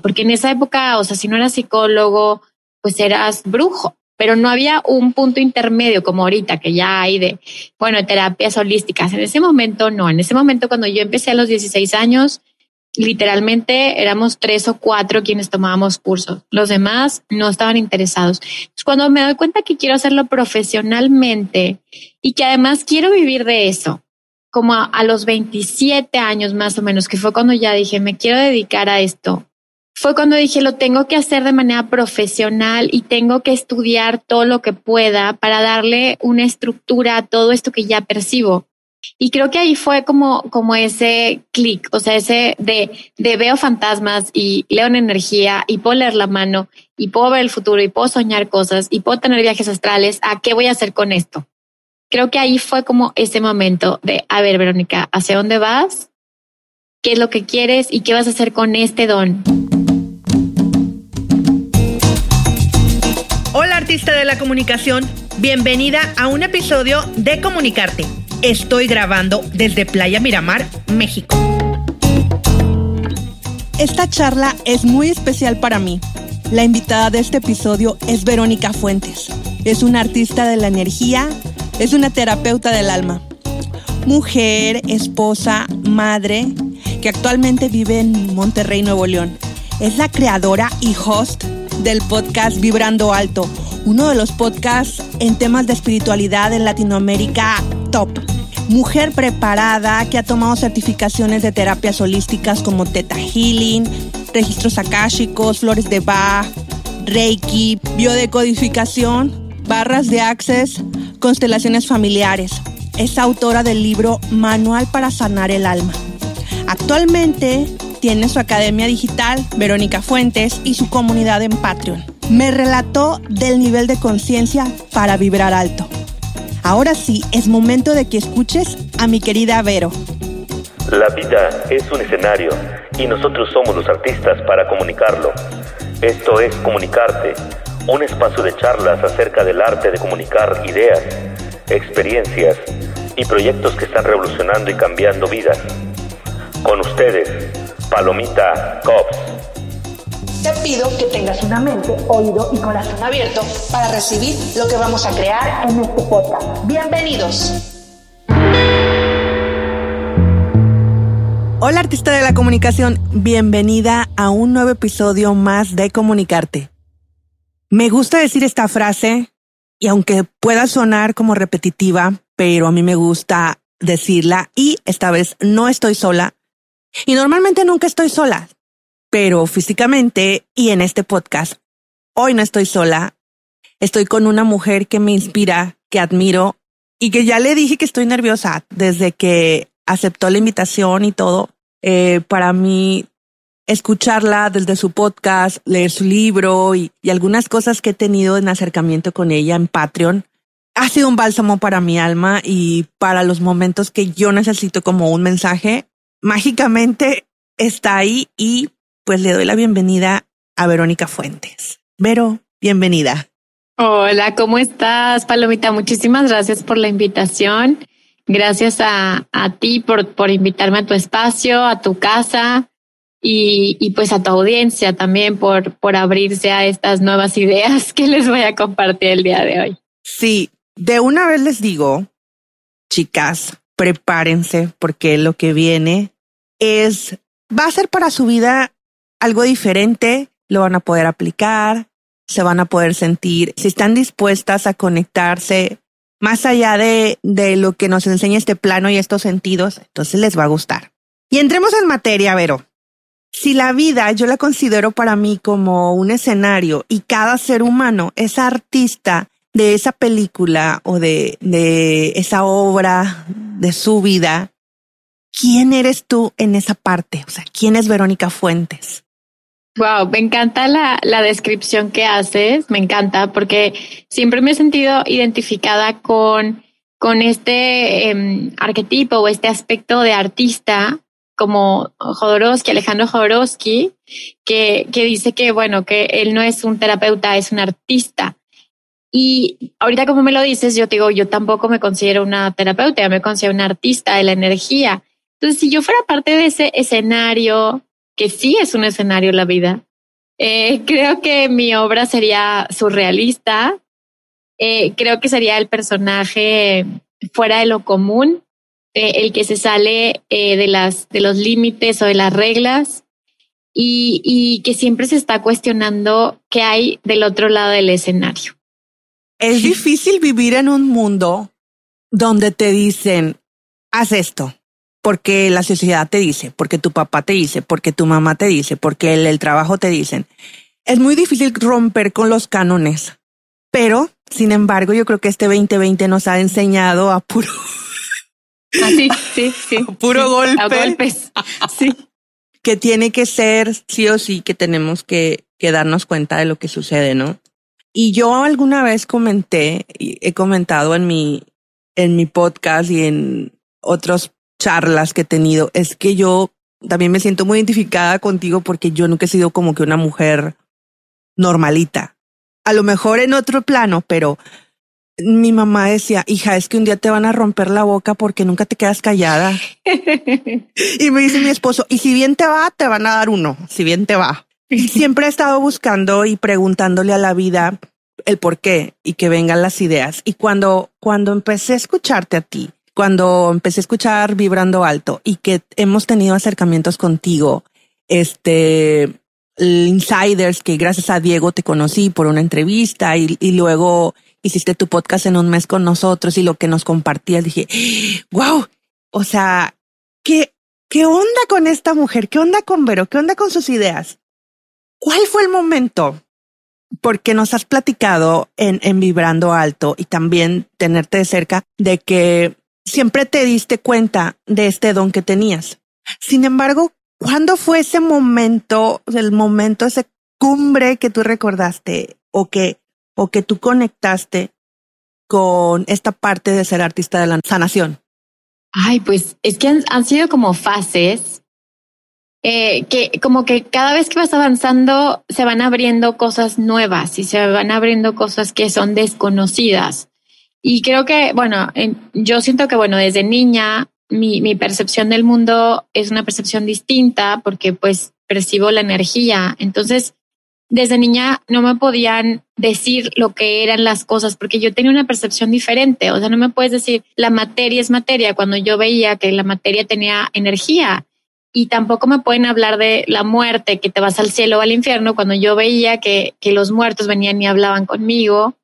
porque en esa época, o sea, si no eras psicólogo, pues eras brujo, pero no había un punto intermedio como ahorita que ya hay de, bueno, terapias holísticas. En ese momento no, en ese momento cuando yo empecé a los 16 años, literalmente éramos tres o cuatro quienes tomábamos cursos. Los demás no estaban interesados. cuando me doy cuenta que quiero hacerlo profesionalmente y que además quiero vivir de eso, como a, a, los 27 años más o menos, que fue cuando ya dije, me quiero dedicar a esto, fue cuando dije, lo tengo que hacer de manera profesional y tengo que estudiar todo lo que pueda para darle una estructura a todo esto que ya percibo. Y creo que ahí fue como, como ese clic, o sea, ese de, de veo fantasmas y leo en energía y puedo leer la mano y puedo ver el futuro y puedo soñar cosas y puedo tener viajes astrales. ¿A qué voy a hacer con esto? Creo que ahí fue como ese momento de, a ver, Verónica, ¿hacia dónde vas? ¿Qué es lo que quieres y qué vas a hacer con este don? Hola artista de la comunicación, bienvenida a un episodio de Comunicarte Estoy grabando desde Playa Miramar, México. Esta charla es muy especial para mí. La invitada de este episodio es Verónica Fuentes. Es una artista de la energía, es una terapeuta del alma. Mujer, esposa, madre, que actualmente vive en Monterrey, Nuevo León. Es la creadora y host del podcast Vibrando Alto, uno de los podcasts en temas de espiritualidad en Latinoamérica top. Mujer preparada que ha tomado certificaciones de terapias holísticas como Theta Healing, registros akáshicos, flores de Bach, Reiki, biodecodificación, barras de access, constelaciones familiares. Es autora del libro Manual para sanar el alma. Actualmente tiene su academia digital, Verónica Fuentes, y su comunidad en Patreon. Me relató del nivel de conciencia para vibrar alto. Ahora sí, es momento de que escuches a mi querida Vero. La vida es un escenario y nosotros somos los artistas para comunicarlo. Esto es Comunicarte, un espacio de charlas acerca del arte de comunicar ideas, experiencias y proyectos que están revolucionando y cambiando vidas. Con ustedes, Palomita Cops te pido que tengas una mente, oído y corazón abierto para recibir lo que vamos a crear en este podcast. Bienvenidos. Hola artista de la comunicación, bienvenida a un nuevo episodio más de Comunicarte. Me gusta decir esta frase y aunque pueda sonar como repetitiva, pero a mí me gusta decirla y esta vez no estoy sola. Y normalmente nunca estoy sola pero físicamente y en este podcast. Hoy no estoy sola, estoy con una mujer que me inspira, que admiro y que ya le dije que estoy nerviosa desde que aceptó la invitación y todo. Eh, para mí, escucharla desde su podcast, leer su libro y, y algunas cosas que he tenido en acercamiento con ella en Patreon, ha sido un bálsamo para mi alma y para los momentos que yo necesito como un mensaje. Mágicamente está ahí y pues le doy la bienvenida a Verónica Fuentes. Vero, bienvenida. Hola, ¿cómo estás, Palomita? Muchísimas gracias por la invitación. Gracias a, ti por, por invitarme a tu espacio, a tu casa y, y, pues a tu audiencia también por, por abrirse a estas nuevas ideas que les voy a compartir el día de hoy. Sí, de una vez les digo, chicas, prepárense porque lo que viene es, va a ser para su vida algo diferente, lo van a poder aplicar, se van a poder sentir, si están dispuestas a conectarse más allá de, de lo que nos enseña este plano y estos sentidos, entonces les va a gustar. Y entremos en materia, Vero. Si la vida yo la considero para mí como un escenario y cada ser humano es artista de esa película o de, de esa obra de su vida, ¿quién eres tú en esa parte? O sea, ¿quién es Verónica Fuentes? Wow, me encanta la, la, descripción que haces, me encanta porque siempre me he sentido identificada con, con este eh, arquetipo o este aspecto de artista como Jodorowsky, Alejandro Jodorowsky, que, que dice que, bueno, que él no es un terapeuta, es un artista. Y ahorita como me lo dices, yo te digo, yo tampoco me considero una terapeuta, me considero una artista de la energía. Entonces, si yo fuera parte de ese escenario que sí es un escenario la vida, Eh, creo que mi obra sería surrealista. Eh, creo que sería el personaje fuera de lo común, eh, el que se sale de las de los límites o de las reglas y, y que siempre se está cuestionando qué hay del otro lado del escenario. Es difícil vivir en un mundo donde te dicen, haz esto, porque la sociedad te dice, porque tu papá te dice, porque tu mamá te dice, porque el, el trabajo te dicen. Es muy difícil romper con los cánones, pero sin embargo, yo creo que este 2020 nos ha enseñado a puro. Ah, sí, sí, puro golpe. A golpes. Sí. Que tiene que ser sí o sí que tenemos que, que darnos cuenta de lo que sucede, ¿no? Y yo alguna vez comenté, y he comentado en mi, en mi podcast y en otras charlas que he tenido, es que yo también me siento muy identificada contigo porque yo nunca he sido como que una mujer normalita. A lo mejor en otro plano, pero mi mamá decía, hija, es que un día te van a romper la boca porque nunca te quedas callada. y me dice mi esposo, y si bien te va, te van a dar uno, si bien te va. Siempre he estado buscando y preguntándole a la vida el por qué y que vengan las ideas. Y cuando, cuando empecé a escucharte a ti, cuando empecé a escuchar Vibrando Alto y que hemos tenido acercamientos contigo, este, insiders que gracias a Diego te conocí por una entrevista y, luego hiciste tu podcast en un mes con nosotros y lo que nos compartías, dije, wow, o sea, ¿qué, qué onda con esta mujer? ¿Qué onda con Vero? ¿Qué onda con sus ideas? ¿Cuál fue el momento? Porque nos has platicado en, en Vibrando Alto y también tenerte de cerca de que siempre te diste cuenta de este don que tenías. Sin embargo, ¿cuándo fue ese momento, el momento, ese cumbre que tú recordaste o que, o que tú conectaste con esta parte de ser artista de la sanación? Ay, pues es que han, han sido como fases eh, que como que cada vez que vas avanzando se van abriendo cosas nuevas y se van abriendo cosas que son desconocidas. Y creo que, bueno, yo siento que, bueno, desde niña mi, mi percepción del mundo es una percepción distinta porque pues percibo la energía. Entonces, desde niña no me podían decir lo que eran las cosas porque yo tenía una percepción diferente. O sea, no me puedes decir la materia es materia cuando yo veía que la materia tenía energía y tampoco me pueden hablar de la muerte, que te vas al cielo o al infierno, cuando yo veía que, que los muertos venían y hablaban conmigo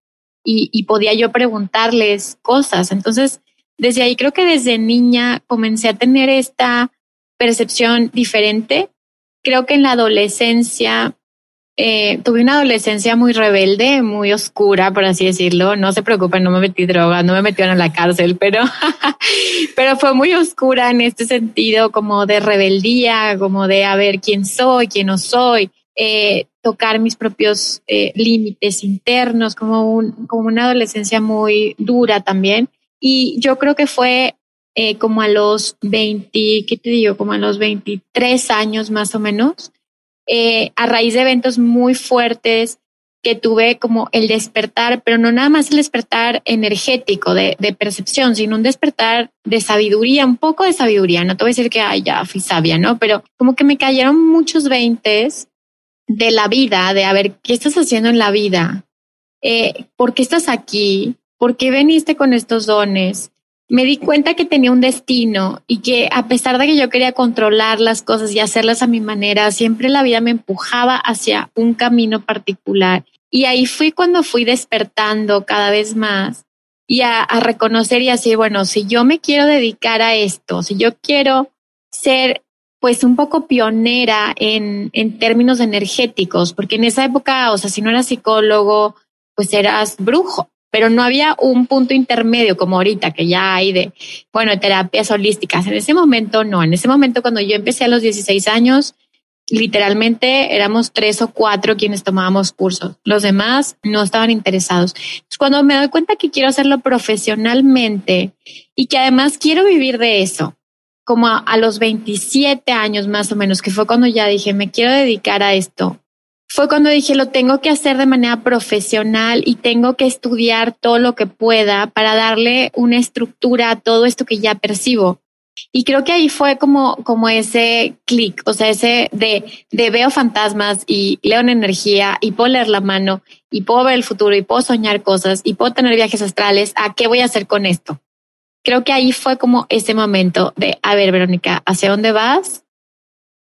y, y podía yo preguntarles cosas. Entonces, desde ahí creo que desde niña comencé a tener esta percepción diferente. Creo que en la adolescencia eh, tuve una adolescencia muy rebelde, muy oscura, por así decirlo. No se preocupen, no me metí droga, no me metieron a la cárcel, pero, pero fue muy oscura en este sentido, como de rebeldía, como de a ver quién soy, quién no soy, eh, tocar mis propios eh, límites internos, como, un, como una adolescencia muy dura también. Y yo creo que fue como a los 20, ¿qué te digo? Como a los 23 años más o menos, eh, a raíz de eventos muy fuertes que tuve como el despertar, pero no nada más el despertar energético de, de, percepción, sino un despertar de sabiduría, un poco de sabiduría. No te voy a decir que ay, ya fui sabia, ¿no? Pero como que me cayeron muchos veintes de la vida, de a ver, ¿qué estás haciendo en la vida? Eh, ¿Por qué estás aquí? ¿Por qué veniste con estos dones? Me di cuenta que tenía un destino y que a pesar de que yo quería controlar las cosas y hacerlas a mi manera, siempre la vida me empujaba hacia un camino particular. Y ahí fui cuando fui despertando cada vez más y a, reconocer y así, bueno, si yo me quiero dedicar a esto, si yo quiero ser pues un poco pionera en, en términos energéticos, porque en esa época, o sea, si no eras psicólogo, pues eras brujo pero no había un punto intermedio como ahorita que ya hay de, bueno, terapias holísticas. En ese momento no, en ese momento cuando yo empecé a los 16 años, literalmente éramos tres o cuatro quienes tomábamos cursos. Los demás no estaban interesados. Cuando me doy cuenta que quiero hacerlo profesionalmente y que además quiero vivir de eso, como a, a los 27 años más o menos, que fue cuando ya dije, me quiero dedicar a esto, fue cuando dije, lo tengo que hacer de manera profesional y tengo que estudiar todo lo que pueda para darle una estructura a todo esto que ya percibo. Y creo que ahí fue como, como ese clic, o sea, ese de, de veo fantasmas y leo en energía y puedo leer la mano y puedo ver el futuro y puedo soñar cosas y puedo tener viajes astrales. ¿A qué voy a hacer con esto? Creo que ahí fue como ese momento de, a ver, Verónica, ¿hacia dónde vas?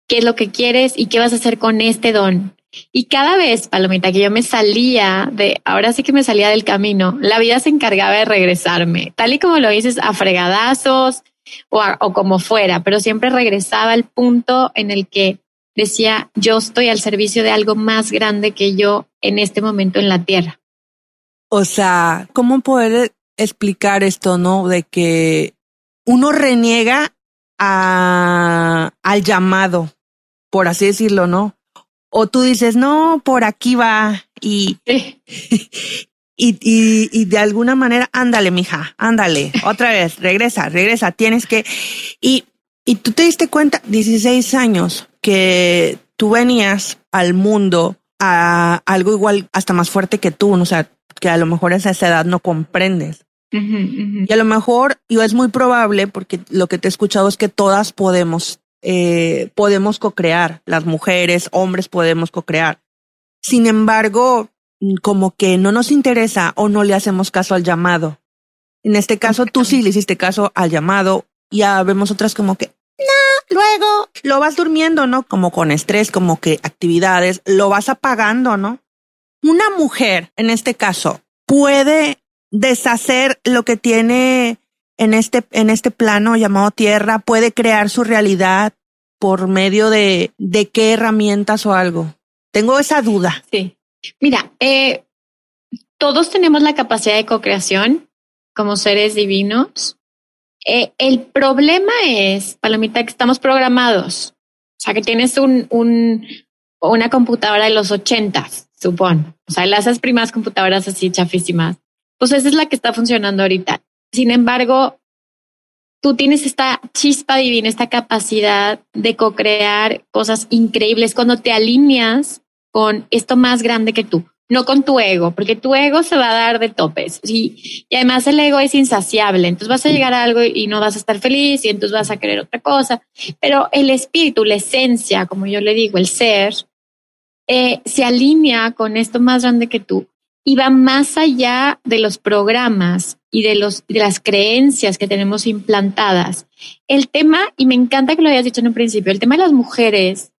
¿Qué es lo que quieres y qué vas a hacer con este don? Y cada vez, Palomita, que yo me salía de, ahora sí que me salía del camino, la vida se encargaba de regresarme, tal y como lo dices, a fregadazos o, como fuera, pero siempre regresaba al punto en el que decía, yo estoy al servicio de algo más grande que yo en este momento en la tierra. O sea, ¿cómo poder explicar esto, no? De que uno reniega a, al llamado, por así decirlo, ¿no? O tú dices, no, por aquí va y, y, y, y, de alguna manera, ándale, mija, ándale, otra vez, regresa, regresa, tienes que, y, y tú te diste cuenta, 16 años, que tú venías al mundo a algo igual, hasta más fuerte que tú, o sea, que a lo mejor a esa edad no comprendes. Y a lo mejor, y es muy probable, porque lo que te he escuchado es que todas podemos eh, podemos co-crear, las mujeres, hombres podemos co-crear. Sin embargo, como que no nos interesa o no le hacemos caso al llamado. En este caso, tú sí le hiciste caso al llamado. Ya vemos otras como que, no, luego lo vas durmiendo, ¿no? Como con estrés, como que actividades, lo vas apagando, ¿no? Una mujer, en este caso, puede deshacer lo que tiene en este, en este plano llamado tierra puede crear su realidad por medio de, de qué herramientas o algo? Tengo esa duda. Sí. Mira, eh, todos tenemos la capacidad de co-creación como seres divinos. Eh, el problema es, Palomita, que estamos programados. O sea, que tienes un, un, una computadora de los ochentas, supongo. O sea, esas primeras computadoras así chafísimas. Pues esa es la que está funcionando ahorita. Sin embargo, tú tienes esta chispa divina, esta capacidad de co-crear cosas increíbles cuando te alineas con esto más grande que tú, no con tu ego, porque tu ego se va a dar de topes y, y además el ego es insaciable, entonces vas a llegar a algo y no vas a estar feliz y entonces vas a querer otra cosa, pero el espíritu, la esencia, como yo le digo, el ser, eh, se alinea con esto más grande que tú y va más allá de los programas y de, los, de las creencias que tenemos implantadas. El tema, y me encanta que lo hayas dicho en un principio, el tema de las mujeres,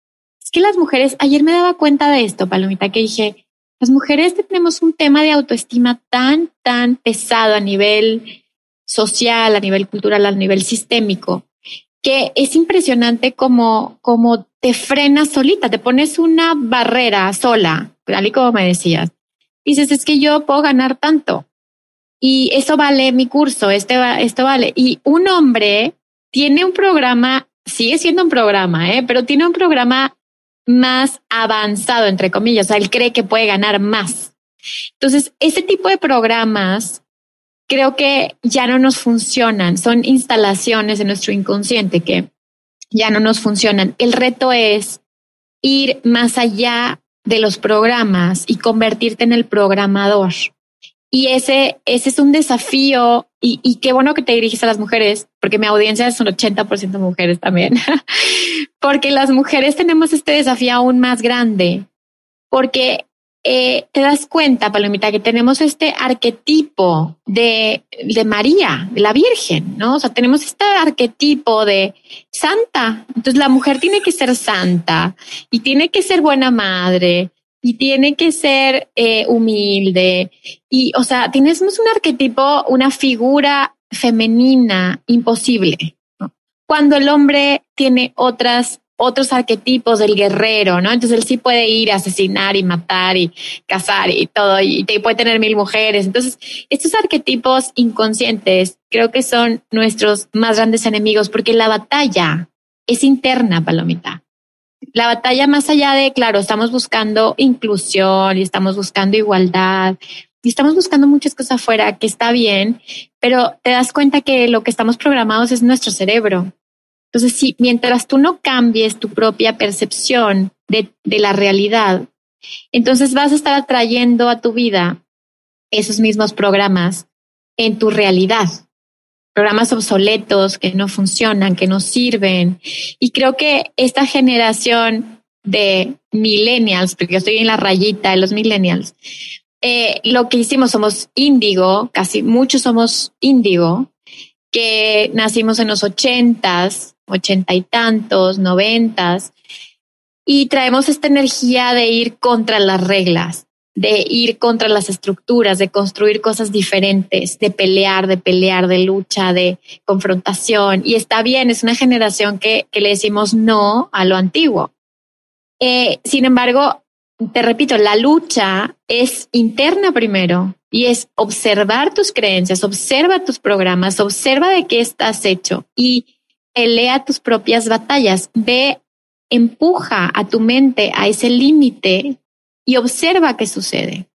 es que las mujeres, ayer me daba cuenta de esto, Palomita, que dije, las mujeres tenemos un tema de autoestima tan, tan pesado a nivel social, a nivel cultural, a nivel sistémico, que es impresionante como, como te frenas solita, te pones una barrera sola, tal y como me decías dices, es que yo puedo ganar tanto y eso vale mi curso, este va, esto vale. Y un hombre tiene un programa, sigue siendo un programa, ¿eh? pero tiene un programa más avanzado, entre comillas, o sea, él cree que puede ganar más. Entonces, ese tipo de programas creo que ya no nos funcionan, son instalaciones de nuestro inconsciente que ya no nos funcionan. El reto es ir más allá de los programas y convertirte en el programador. Y ese, ese es un desafío y, y qué bueno que te diriges a las mujeres, porque mi audiencia es un 80% mujeres también, porque las mujeres tenemos este desafío aún más grande, porque eh, te das cuenta, Palomita, que tenemos este arquetipo de, de María, de la Virgen, ¿no? O sea, tenemos este arquetipo de santa. Entonces la mujer tiene que ser santa y tiene que ser buena madre y tiene que ser eh, humilde. Y, o sea, tenemos un arquetipo, una figura femenina imposible. Cuando el hombre tiene otras otros arquetipos del guerrero, ¿no? Entonces él sí puede ir a asesinar y matar y cazar y todo, y puede tener mil mujeres. Entonces, estos arquetipos inconscientes creo que son nuestros más grandes enemigos porque la batalla es interna, Palomita. La batalla más allá de, claro, estamos buscando inclusión y estamos buscando igualdad y estamos buscando muchas cosas afuera que está bien, pero te das cuenta que lo que estamos programados es nuestro cerebro entonces, si mientras tú no cambies tu propia percepción de, de la realidad, entonces vas a estar atrayendo a tu vida esos mismos programas en tu realidad. programas obsoletos que no funcionan, que no sirven. Y creo que esta generación de millennials, porque yo estoy en la rayita de los millennials, eh, lo que hicimos somos índigo, casi muchos somos índigo, que nacimos en los ochentas, ochenta y tantos, noventas, y traemos esta energía de ir contra las reglas, de ir contra las estructuras, de construir cosas diferentes, de pelear, de pelear, de lucha, de confrontación. Y está bien, es una generación que, que le decimos no a lo antiguo. Eh, sin embargo, te repito, la lucha es interna primero y es observar tus creencias, observa tus programas, observa de qué estás hecho y pelea tus propias batallas. Ve, empuja a tu mente a ese límite y observa qué sucede.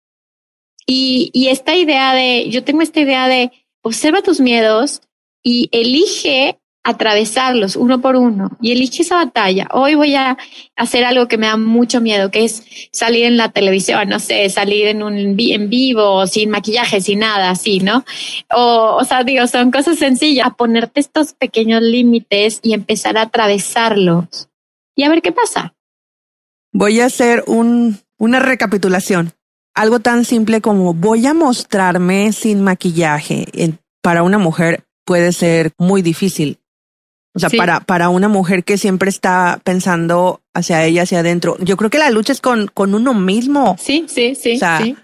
Y, y esta idea de, yo tengo esta idea de observa tus miedos y elige atravesarlos uno por uno y elige esa batalla. Hoy voy a hacer algo que me da mucho miedo, que es salir en la televisión, no sé, salir en un en vivo, sin maquillaje, sin nada, así, ¿no? O, o sea, digo, son cosas sencillas, a ponerte estos pequeños límites y empezar a atravesarlos y a ver qué pasa. Voy a hacer un, una recapitulación. Algo tan simple como voy a mostrarme sin maquillaje para una mujer puede ser muy difícil. O sea, para, para una mujer que siempre está pensando hacia ella, hacia adentro. Yo creo que la lucha es con, con uno mismo. Sí, sí, sí. sí.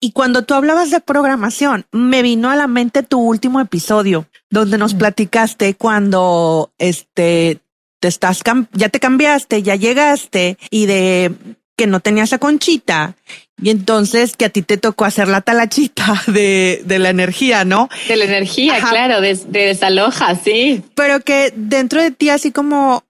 Y cuando tú hablabas de programación, me vino a la mente tu último episodio, donde nos platicaste cuando este te estás, ya te cambiaste, ya llegaste y de que no tenías la conchita y entonces que a ti te tocó hacer la talachita de, de la energía, ¿no? De la energía, claro, de, de desaloja, sí. Pero que dentro de ti así como,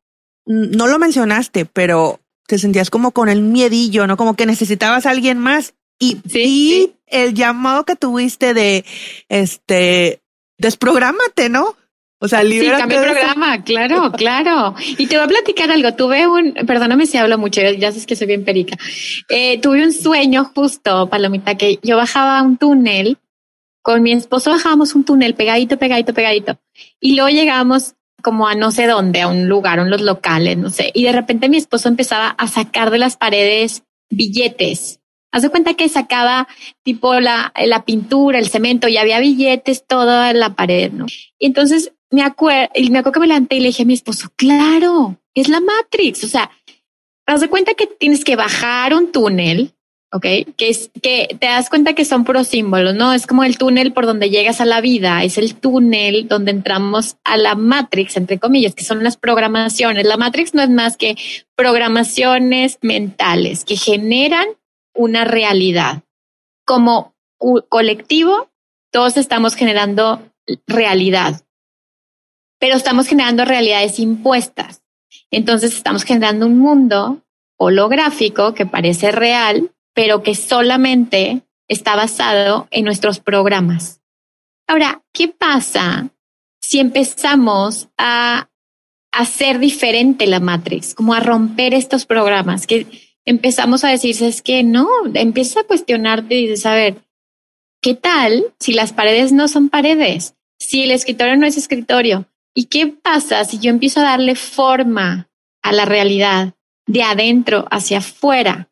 no lo mencionaste, pero te sentías como con el miedillo, ¿no? Como que necesitabas a alguien más y, sí, el llamado que tuviste de, este, desprográmate, ¿no? O sea, Sí, cambié programa, claro, claro. Y te voy a platicar algo. Tuve un, perdóname si hablo mucho, ya sabes que soy bien perica. Eh, tuve un sueño justo, Palomita, que yo bajaba un túnel, con mi esposo bajábamos un túnel pegadito, pegadito, pegadito. Y luego llegábamos como a no sé dónde, a un lugar, a los locales, no sé. Y de repente mi esposo empezaba a sacar de las paredes billetes. Haz de cuenta que sacaba tipo la, la pintura, el cemento y había billetes toda la pared, ¿no? Y entonces me acuerdo, y me acuerdo que me levanté y le dije a mi esposo, claro, es la Matrix. O sea, haz de cuenta que tienes que bajar un túnel, ¿ok? Que es que te das cuenta que son puros símbolos, ¿no? Es como el túnel por donde llegas a la vida, es el túnel donde entramos a la Matrix, entre comillas, que son las programaciones. La Matrix no es más que programaciones mentales que generan una realidad. Como colectivo, todos estamos generando realidad pero estamos generando realidades impuestas. Entonces estamos generando un mundo holográfico que parece real, pero que solamente está basado en nuestros programas. Ahora, ¿qué pasa si empezamos a hacer diferente la Matrix, como a romper estos programas, que empezamos a decirse es que no, empiezas a cuestionarte y dices, a ver, ¿qué tal si las paredes no son paredes? Si el escritorio no es escritorio, ¿Y qué pasa si yo empiezo a darle forma a la realidad de adentro hacia afuera?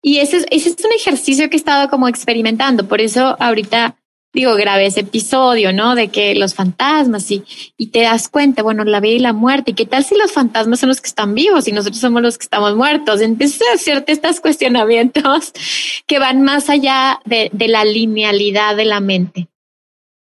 Y ese es, un ejercicio que he estado como experimentando. Por eso ahorita digo, grabé ese episodio, ¿no? De que los fantasmas y, te das cuenta, bueno, la vida y la muerte. ¿Y qué tal si los fantasmas son los que están vivos y nosotros somos los que estamos muertos? Empiezas a hacerte estos cuestionamientos que van más allá de la linealidad de la mente.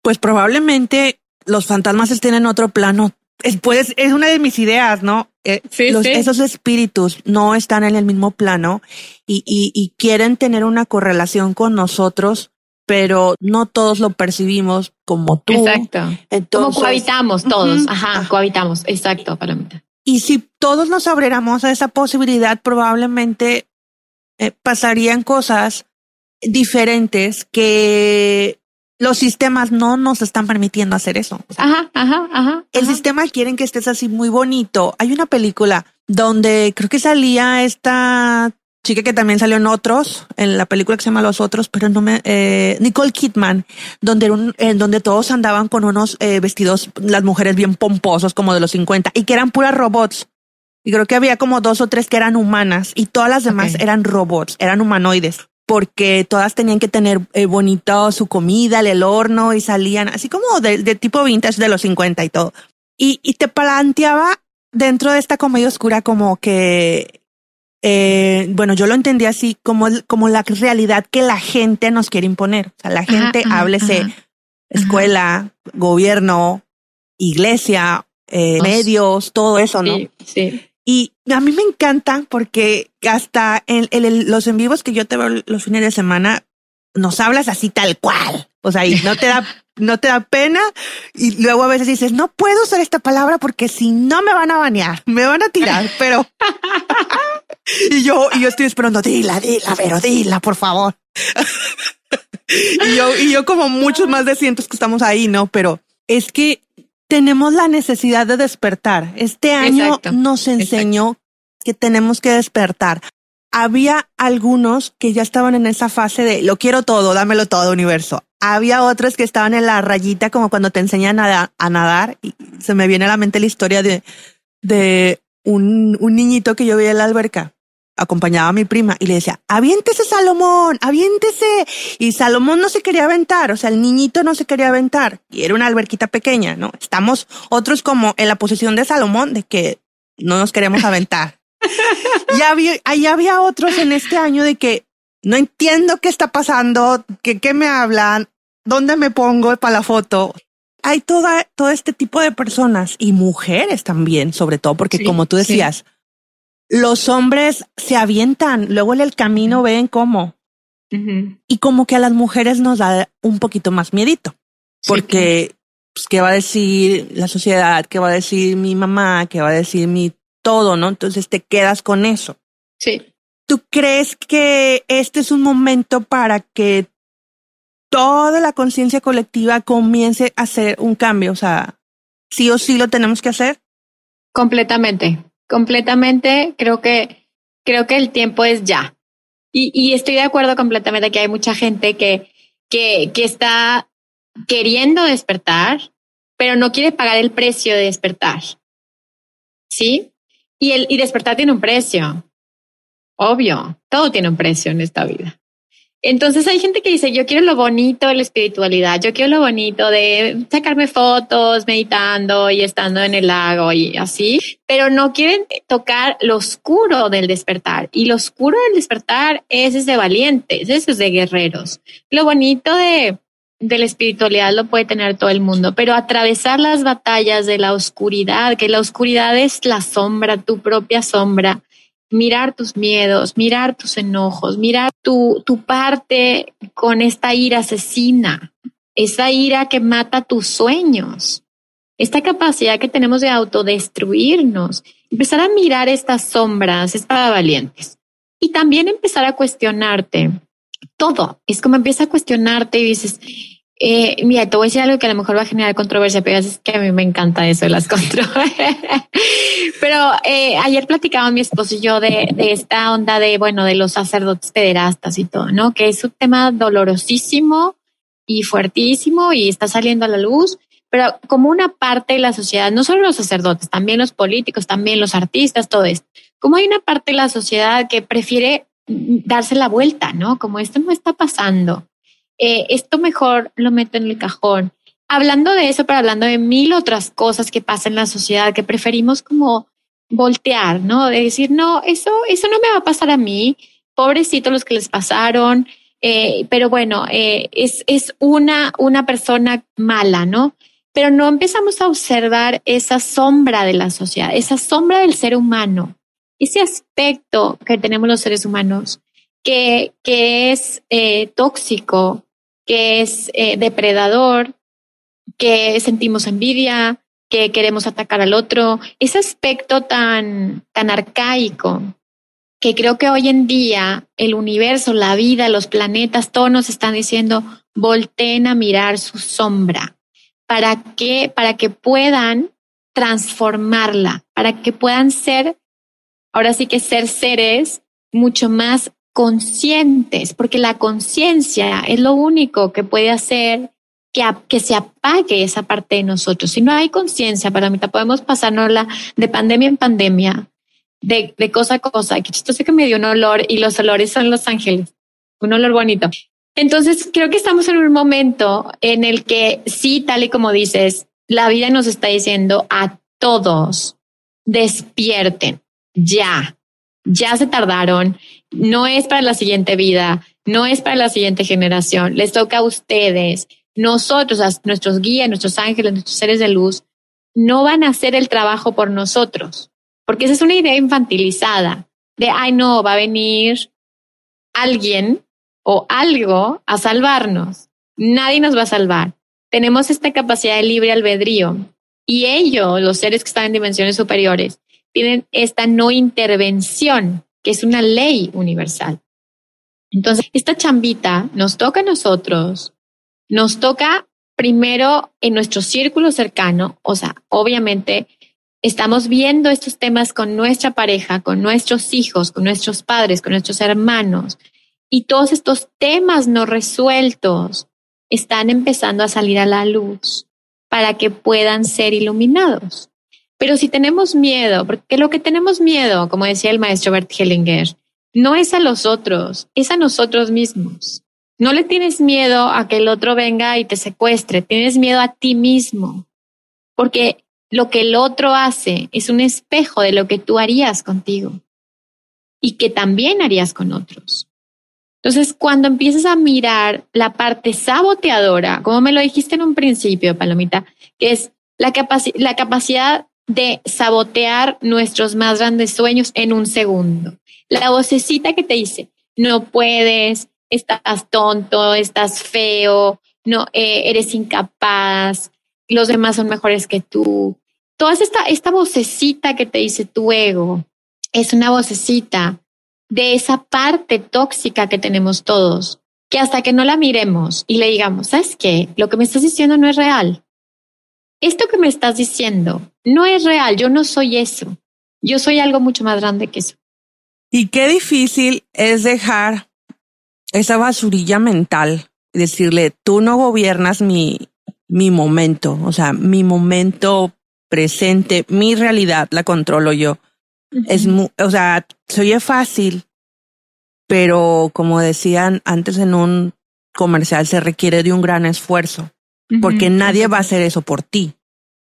Pues probablemente los fantasmas estén en otro plano. Es, pues, es una de mis ideas, ¿no? Eh, esos espíritus no están en el mismo plano y, y, quieren tener una correlación con nosotros, pero no todos lo percibimos como tú. Exacto. Entonces, como cohabitamos todos. Ajá, cohabitamos. Exacto, Palomita. Y si todos nos abriéramos a esa posibilidad, probablemente eh, pasarían cosas diferentes que los sistemas no nos están permitiendo hacer eso. ajá, ajá, ajá. El sistema quieren que estés así muy bonito. Hay una película donde creo que salía esta chica que también salió en otros, en la película que se llama Los Otros, pero no me, eh, Nicole Kidman, donde, un, en donde todos andaban con unos eh, vestidos, las mujeres bien pomposos como de los 50 y que eran puras robots. Y creo que había como dos o tres que eran humanas y todas las demás eran robots, eran humanoides, porque todas tenían que tener eh, bonito su comida, el horno y salían así como de, de tipo vintage de los 50 y todo. Y, y te planteaba dentro de esta comedia oscura como que eh, bueno, yo lo entendí así como, como la realidad que la gente nos quiere imponer. O sea, la gente, háblese escuela, gobierno, iglesia, eh, medios, todo eso, ¿no? Sí, Y a mí me encanta porque hasta en, los en vivos que yo te veo los fines de semana, nos hablas así tal cual. O sea, y no te da, no te da pena. Y luego a veces dices, no puedo usar esta palabra porque si no me van a banear, me van a tirar, pero y yo, y yo estoy esperando, dila, dila, pero dila, por favor. y yo, y yo como muchos más de cientos que estamos ahí, ¿no? Pero es que tenemos la necesidad de despertar. Este año nos enseñó que tenemos que despertar. Había algunos que ya estaban en esa fase de lo quiero todo, dámelo todo, universo. Había otros que estaban en la rayita como cuando te enseñan a, a nadar y se me viene a la mente la historia de, de un, un niñito que yo veía en la alberca acompañaba a mi prima y le decía, aviéntese Salomón, aviéntese. Y Salomón no se quería aventar, o sea, el niñito no se quería aventar. Y era una alberquita pequeña, ¿no? Estamos otros como en la posición de Salomón de que no nos queremos aventar. y había, ahí había otros en este año de que no entiendo qué está pasando, que qué me hablan, dónde me pongo para la foto. Hay toda, todo este tipo de personas y mujeres también, sobre todo, porque como tú decías, los hombres se avientan, luego en el camino ven cómo. Y como que a las mujeres nos da un poquito más miedito, porque pues, qué va a decir la sociedad, qué va a decir mi mamá, qué va a decir mi todo, ¿no? Entonces te quedas con eso. Sí. ¿Tú crees que este es un momento para que toda la conciencia colectiva comience a hacer un cambio? O sea, sí o sí lo tenemos que hacer. Completamente completamente, creo que, creo que el tiempo es ya. Y, estoy de acuerdo completamente que hay mucha gente que, que, que está queriendo despertar, pero no quiere pagar el precio de despertar. ¿Sí? Y, el, y despertar tiene un precio. Obvio, todo tiene un precio en esta vida. Entonces hay gente que dice, yo quiero lo bonito de la espiritualidad, yo quiero lo bonito de sacarme fotos meditando y estando en el lago y así, pero no quieren tocar lo oscuro del despertar. Y lo oscuro del despertar es, es de valientes, eso es de guerreros. Lo bonito de, de la espiritualidad lo puede tener todo el mundo, pero atravesar las batallas de la oscuridad, que la oscuridad es la sombra, tu propia sombra, mirar tus miedos, mirar tus enojos, mirar tu, tu parte con esta ira asesina, esa ira que mata tus sueños, esta capacidad que tenemos de autodestruirnos, empezar a mirar estas sombras es para valientes y también empezar a cuestionarte todo. Es como empieza a cuestionarte y dices, eh, mira, te voy a decir algo que a lo mejor va a generar controversia, pero es que a mí me encanta eso de las controversias. pero eh, ayer platicaba mi esposo y yo de, de, esta onda de, bueno, de los sacerdotes pederastas y todo, ¿no? Que es un tema dolorosísimo y fuertísimo y está saliendo a la luz, pero como una parte de la sociedad, no solo los sacerdotes, también los políticos, también los artistas, todo esto. Como hay una parte de la sociedad que prefiere darse la vuelta, ¿no? Como esto no está pasando eh, esto mejor lo meto en el cajón. Hablando de eso, pero hablando de mil otras cosas que pasan en la sociedad que preferimos como voltear, ¿no? De decir, no, eso, eso no me va a pasar a mí, pobrecito los que les pasaron, eh, pero bueno, eh, es, es una, una persona mala, ¿no? Pero no empezamos a observar esa sombra de la sociedad, esa sombra del ser humano, ese aspecto que tenemos los seres humanos, que, que es tóxico, que es eh, depredador, que sentimos envidia, que queremos atacar al otro, ese aspecto tan, tan arcaico que creo que hoy en día el universo, la vida, los planetas, todos nos están diciendo, volteen a mirar su sombra. ¿Para qué? Para que puedan transformarla, para que puedan ser, ahora sí que ser seres mucho más conscientes, porque la conciencia es lo único que puede hacer que, que se apague esa parte de nosotros. Si no hay conciencia, para mí podemos pasarnos de pandemia en pandemia, de, de cosa a cosa. Qué chistoso que me dio un olor y los olores son los ángeles, un olor bonito. Entonces, creo que estamos en un momento en el que sí, tal y como dices, la vida nos está diciendo a todos, despierten, ya, ya se tardaron, no es para la siguiente vida, no es para la siguiente generación, les toca a ustedes. Nosotros, nuestros guías, nuestros ángeles, nuestros seres de luz, no van a hacer el trabajo por nosotros, porque esa es una idea infantilizada de, ay, no, va a venir alguien o algo a salvarnos. Nadie nos va a salvar. Tenemos esta capacidad de libre albedrío y ellos, los seres que están en dimensiones superiores, tienen esta no intervención es una ley universal. Entonces, esta chambita nos toca a nosotros, nos toca primero en nuestro círculo cercano, o sea, obviamente estamos viendo estos temas con nuestra pareja, con nuestros hijos, con nuestros padres, con nuestros hermanos, y todos estos temas no resueltos están empezando a salir a la luz para que puedan ser iluminados. Pero si tenemos miedo, porque lo que tenemos miedo, como decía el maestro Bert Hellinger, no es a los otros, es a nosotros mismos. No le tienes miedo a que el otro venga y te secuestre, tienes miedo a ti mismo, porque lo que el otro hace es un espejo de lo que tú harías contigo y que también harías con otros. Entonces, cuando empiezas a mirar la parte saboteadora, como me lo dijiste en un principio, Palomita, que es la, la capacidad de sabotear nuestros más grandes sueños en un segundo. La vocecita que te dice, no puedes, estás tonto, estás feo, no eh, eres incapaz, los demás son mejores que tú. Toda esta, esta vocecita que te dice tu ego es una vocecita de esa parte tóxica que tenemos todos, que hasta que no la miremos y le digamos, ¿sabes qué? Lo que me estás diciendo no es real esto que me estás diciendo no es real, yo no soy eso, yo soy algo mucho más grande que eso. Y qué difícil es dejar esa basurilla mental, decirle, tú no gobiernas mi, mi momento, o sea, mi momento presente, mi realidad la controlo yo. Es, o sea, se oye fácil, pero como decían antes en un comercial, se requiere de un gran esfuerzo porque nadie va a hacer eso por ti.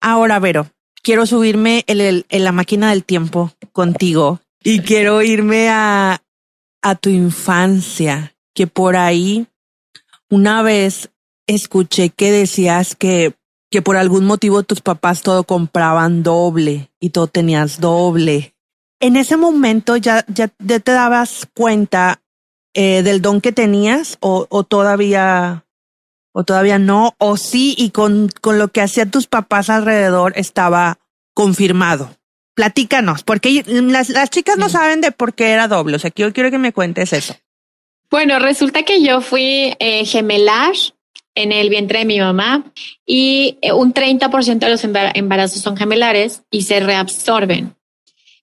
Ahora, Vero, quiero subirme en, la máquina del tiempo contigo y quiero irme a, a tu infancia, que por ahí una vez escuché que decías que, que por algún motivo tus papás todo compraban doble y todo tenías doble. En ese momento ya, ya, te dabas cuenta eh, del don que tenías o, o todavía o todavía no, o sí, y con, con lo que hacían tus papás alrededor estaba confirmado. Platícanos, porque las, las chicas no saben de por qué era doble, o sea, yo quiero que me cuentes eso. Bueno, resulta que yo fui eh, gemelar en el vientre de mi mamá y eh, un 30% de los embarazos son gemelares y se reabsorben.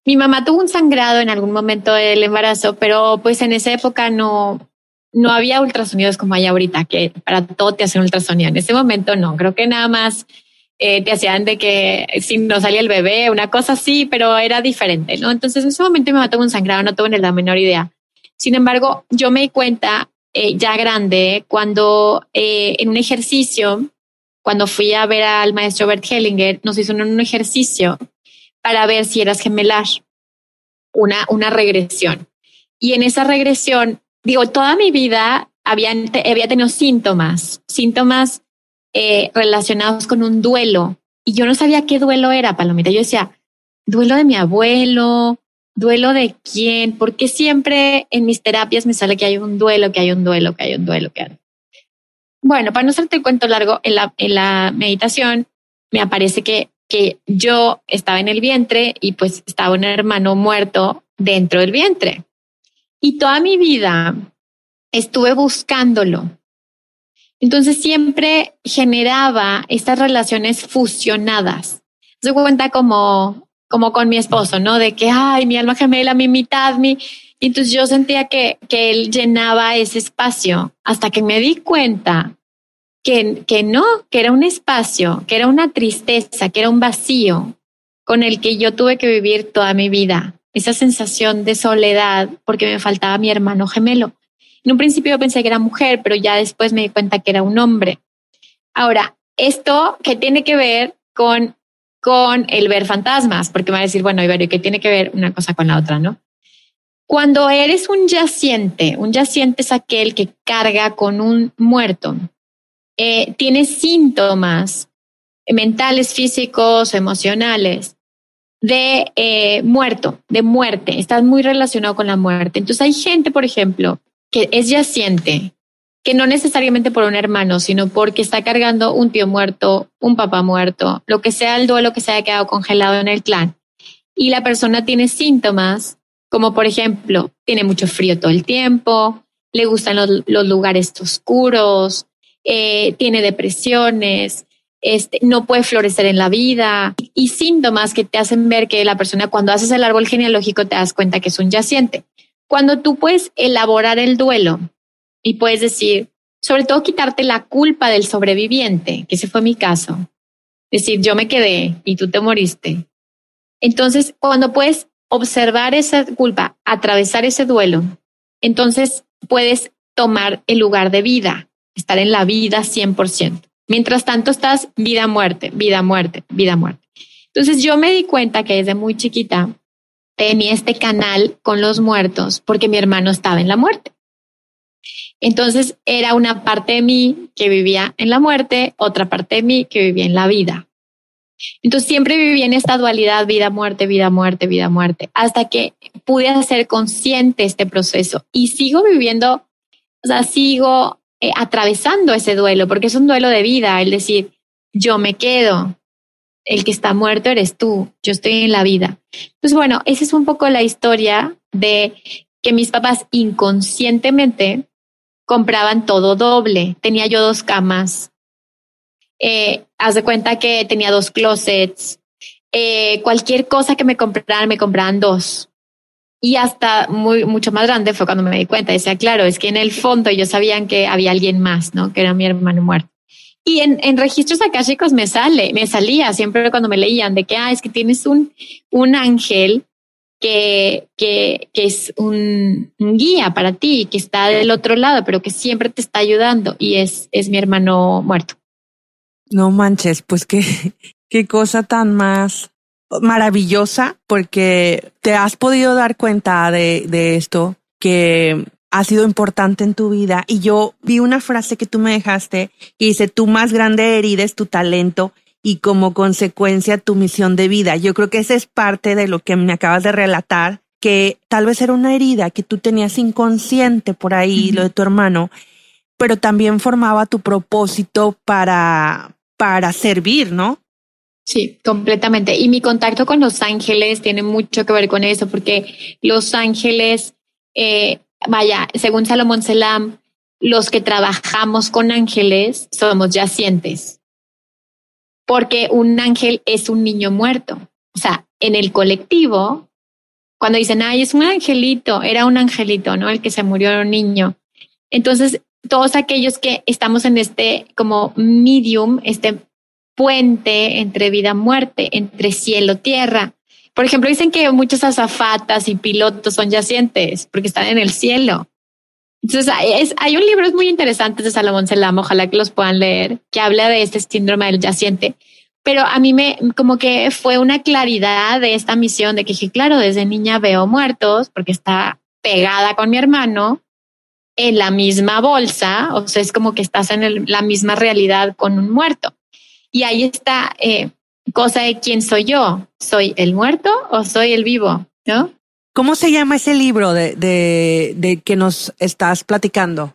Mi mamá tuvo un sangrado en algún momento del embarazo, pero pues en esa época no, no había ultrasonidos como hay ahorita, que para todo te hacen ultrasonido. En ese momento no, creo que nada más eh, te hacían de que si no salía el bebé, una cosa así, pero era diferente, ¿no? Entonces en ese momento me mató un sangrado, no tuve ni la menor idea. Sin embargo, yo me di cuenta eh, ya grande cuando eh, en un ejercicio, cuando fui a ver al maestro Bert Hellinger, nos hizo un ejercicio para ver si eras gemelar, una, una regresión. Y en esa regresión digo, toda mi vida había, tenido síntomas, síntomas eh, relacionados con un duelo. Y yo no sabía qué duelo era, Palomita. Yo decía, duelo de mi abuelo, duelo de quién, porque siempre en mis terapias me sale que hay un duelo, que hay un duelo, que hay un duelo, que hay... Bueno, para no hacerte el cuento largo, en la, en la meditación me aparece que, que yo estaba en el vientre y pues estaba un hermano muerto dentro del vientre. Y toda mi vida estuve buscándolo. Entonces siempre generaba estas relaciones fusionadas. Se cuenta como, como con mi esposo, ¿no? De que, ay, mi alma gemela, mi mitad, mi, entonces yo sentía que, que él llenaba ese espacio hasta que me di cuenta que, que no, que era un espacio, que era una tristeza, que era un vacío con el que yo tuve que vivir toda mi vida. Esa sensación de soledad porque me faltaba mi hermano gemelo. En un principio yo pensé que era mujer, pero ya después me di cuenta que era un hombre. Ahora, esto que tiene que ver con, con el ver fantasmas, porque me va a decir, bueno, Iberio, ¿qué tiene que ver una cosa con la otra, no? Cuando eres un yaciente, un yaciente es aquel que carga con un muerto, eh, tiene síntomas mentales, físicos, emocionales de eh, muerto, de muerte, estás muy relacionado con la muerte. Entonces hay gente, por ejemplo, que es yaciente, que no necesariamente por un hermano, sino porque está cargando un tío muerto, un papá muerto, lo que sea el duelo que se haya quedado congelado en el clan. Y la persona tiene síntomas como por ejemplo, tiene mucho frío todo el tiempo, le gustan los, lugares oscuros, eh, tiene depresiones, este, no puede florecer en la vida y síntomas que te hacen ver que la persona cuando haces el árbol genealógico te das cuenta que es un yaciente. Cuando tú puedes elaborar el duelo y puedes decir, sobre todo quitarte la culpa del sobreviviente, que ese fue mi caso. Decir, yo me quedé y tú te moriste. Entonces, cuando puedes observar esa culpa, atravesar ese duelo, entonces puedes tomar el lugar de vida, estar en la vida 100%. Mientras tanto estás vida, muerte, vida, muerte, vida, muerte. Entonces yo me di cuenta que desde muy chiquita tenía este canal con los muertos porque mi hermano estaba en la muerte. Entonces era una parte de mí que vivía en la muerte, otra parte de mí que vivía en la vida. Entonces siempre viví en esta dualidad vida, muerte, vida, muerte, vida, muerte, hasta que pude hacer consciente este proceso y sigo viviendo, o sea, sigo eh, atravesando ese duelo, porque es un duelo de vida, el decir, yo me quedo, el que está muerto eres tú, yo estoy en la vida. Entonces, bueno, esa es un poco la historia de que mis papás inconscientemente compraban todo doble. Tenía yo dos camas, eh, haz de cuenta que tenía dos closets, eh, cualquier cosa que me compraran, me compraban dos. Y hasta muy, mucho más grande fue cuando me di cuenta. Decía, claro, es que en el fondo ellos sabían que había alguien más, ¿no? Que era mi hermano muerto. Y en, en registros chicos me sale, me salía siempre cuando me leían de que, ah, es que tienes un, un ángel que, que, que es un, un, guía para ti, que está del otro lado, pero que siempre te está ayudando y es, es mi hermano muerto. No manches, pues qué, qué cosa tan más maravillosa, porque te has podido dar cuenta de, de esto que ha sido importante en tu vida. Y yo vi una frase que tú me dejaste y dice, tu más grande herida es tu talento y como consecuencia tu misión de vida. Yo creo que esa es parte de lo que me acabas de relatar, que tal vez era una herida que tú tenías inconsciente por ahí, lo de tu hermano, pero también formaba tu propósito para, para servir, ¿no? Sí, completamente. Y mi contacto con los ángeles tiene mucho que ver con eso, porque los ángeles, eh, vaya, según Salomón Selam, los que trabajamos con ángeles somos yacientes, porque un ángel es un niño muerto. O sea, en el colectivo, cuando dicen, ay, es un angelito, era un angelito, ¿no? El que se murió era un niño. Entonces, todos aquellos que estamos en este como medium, este puente entre vida y muerte, entre cielo y tierra. Por ejemplo, dicen que muchas azafatas y pilotos son yacientes porque están en el cielo. Entonces, hay un libro muy interesante de Salomón Selam, ojalá que los puedan leer, que habla de este síndrome del yaciente. Pero a mí me, como que fue una claridad de esta misión de que dije, claro, desde niña veo muertos porque está pegada con mi hermano en la misma bolsa, o sea, es como que estás en la misma realidad con un muerto. Y ahí está eh, cosa de quién soy yo. ¿Soy el muerto o soy el vivo? ¿No? ¿Cómo se llama ese libro de, de, de que nos estás platicando?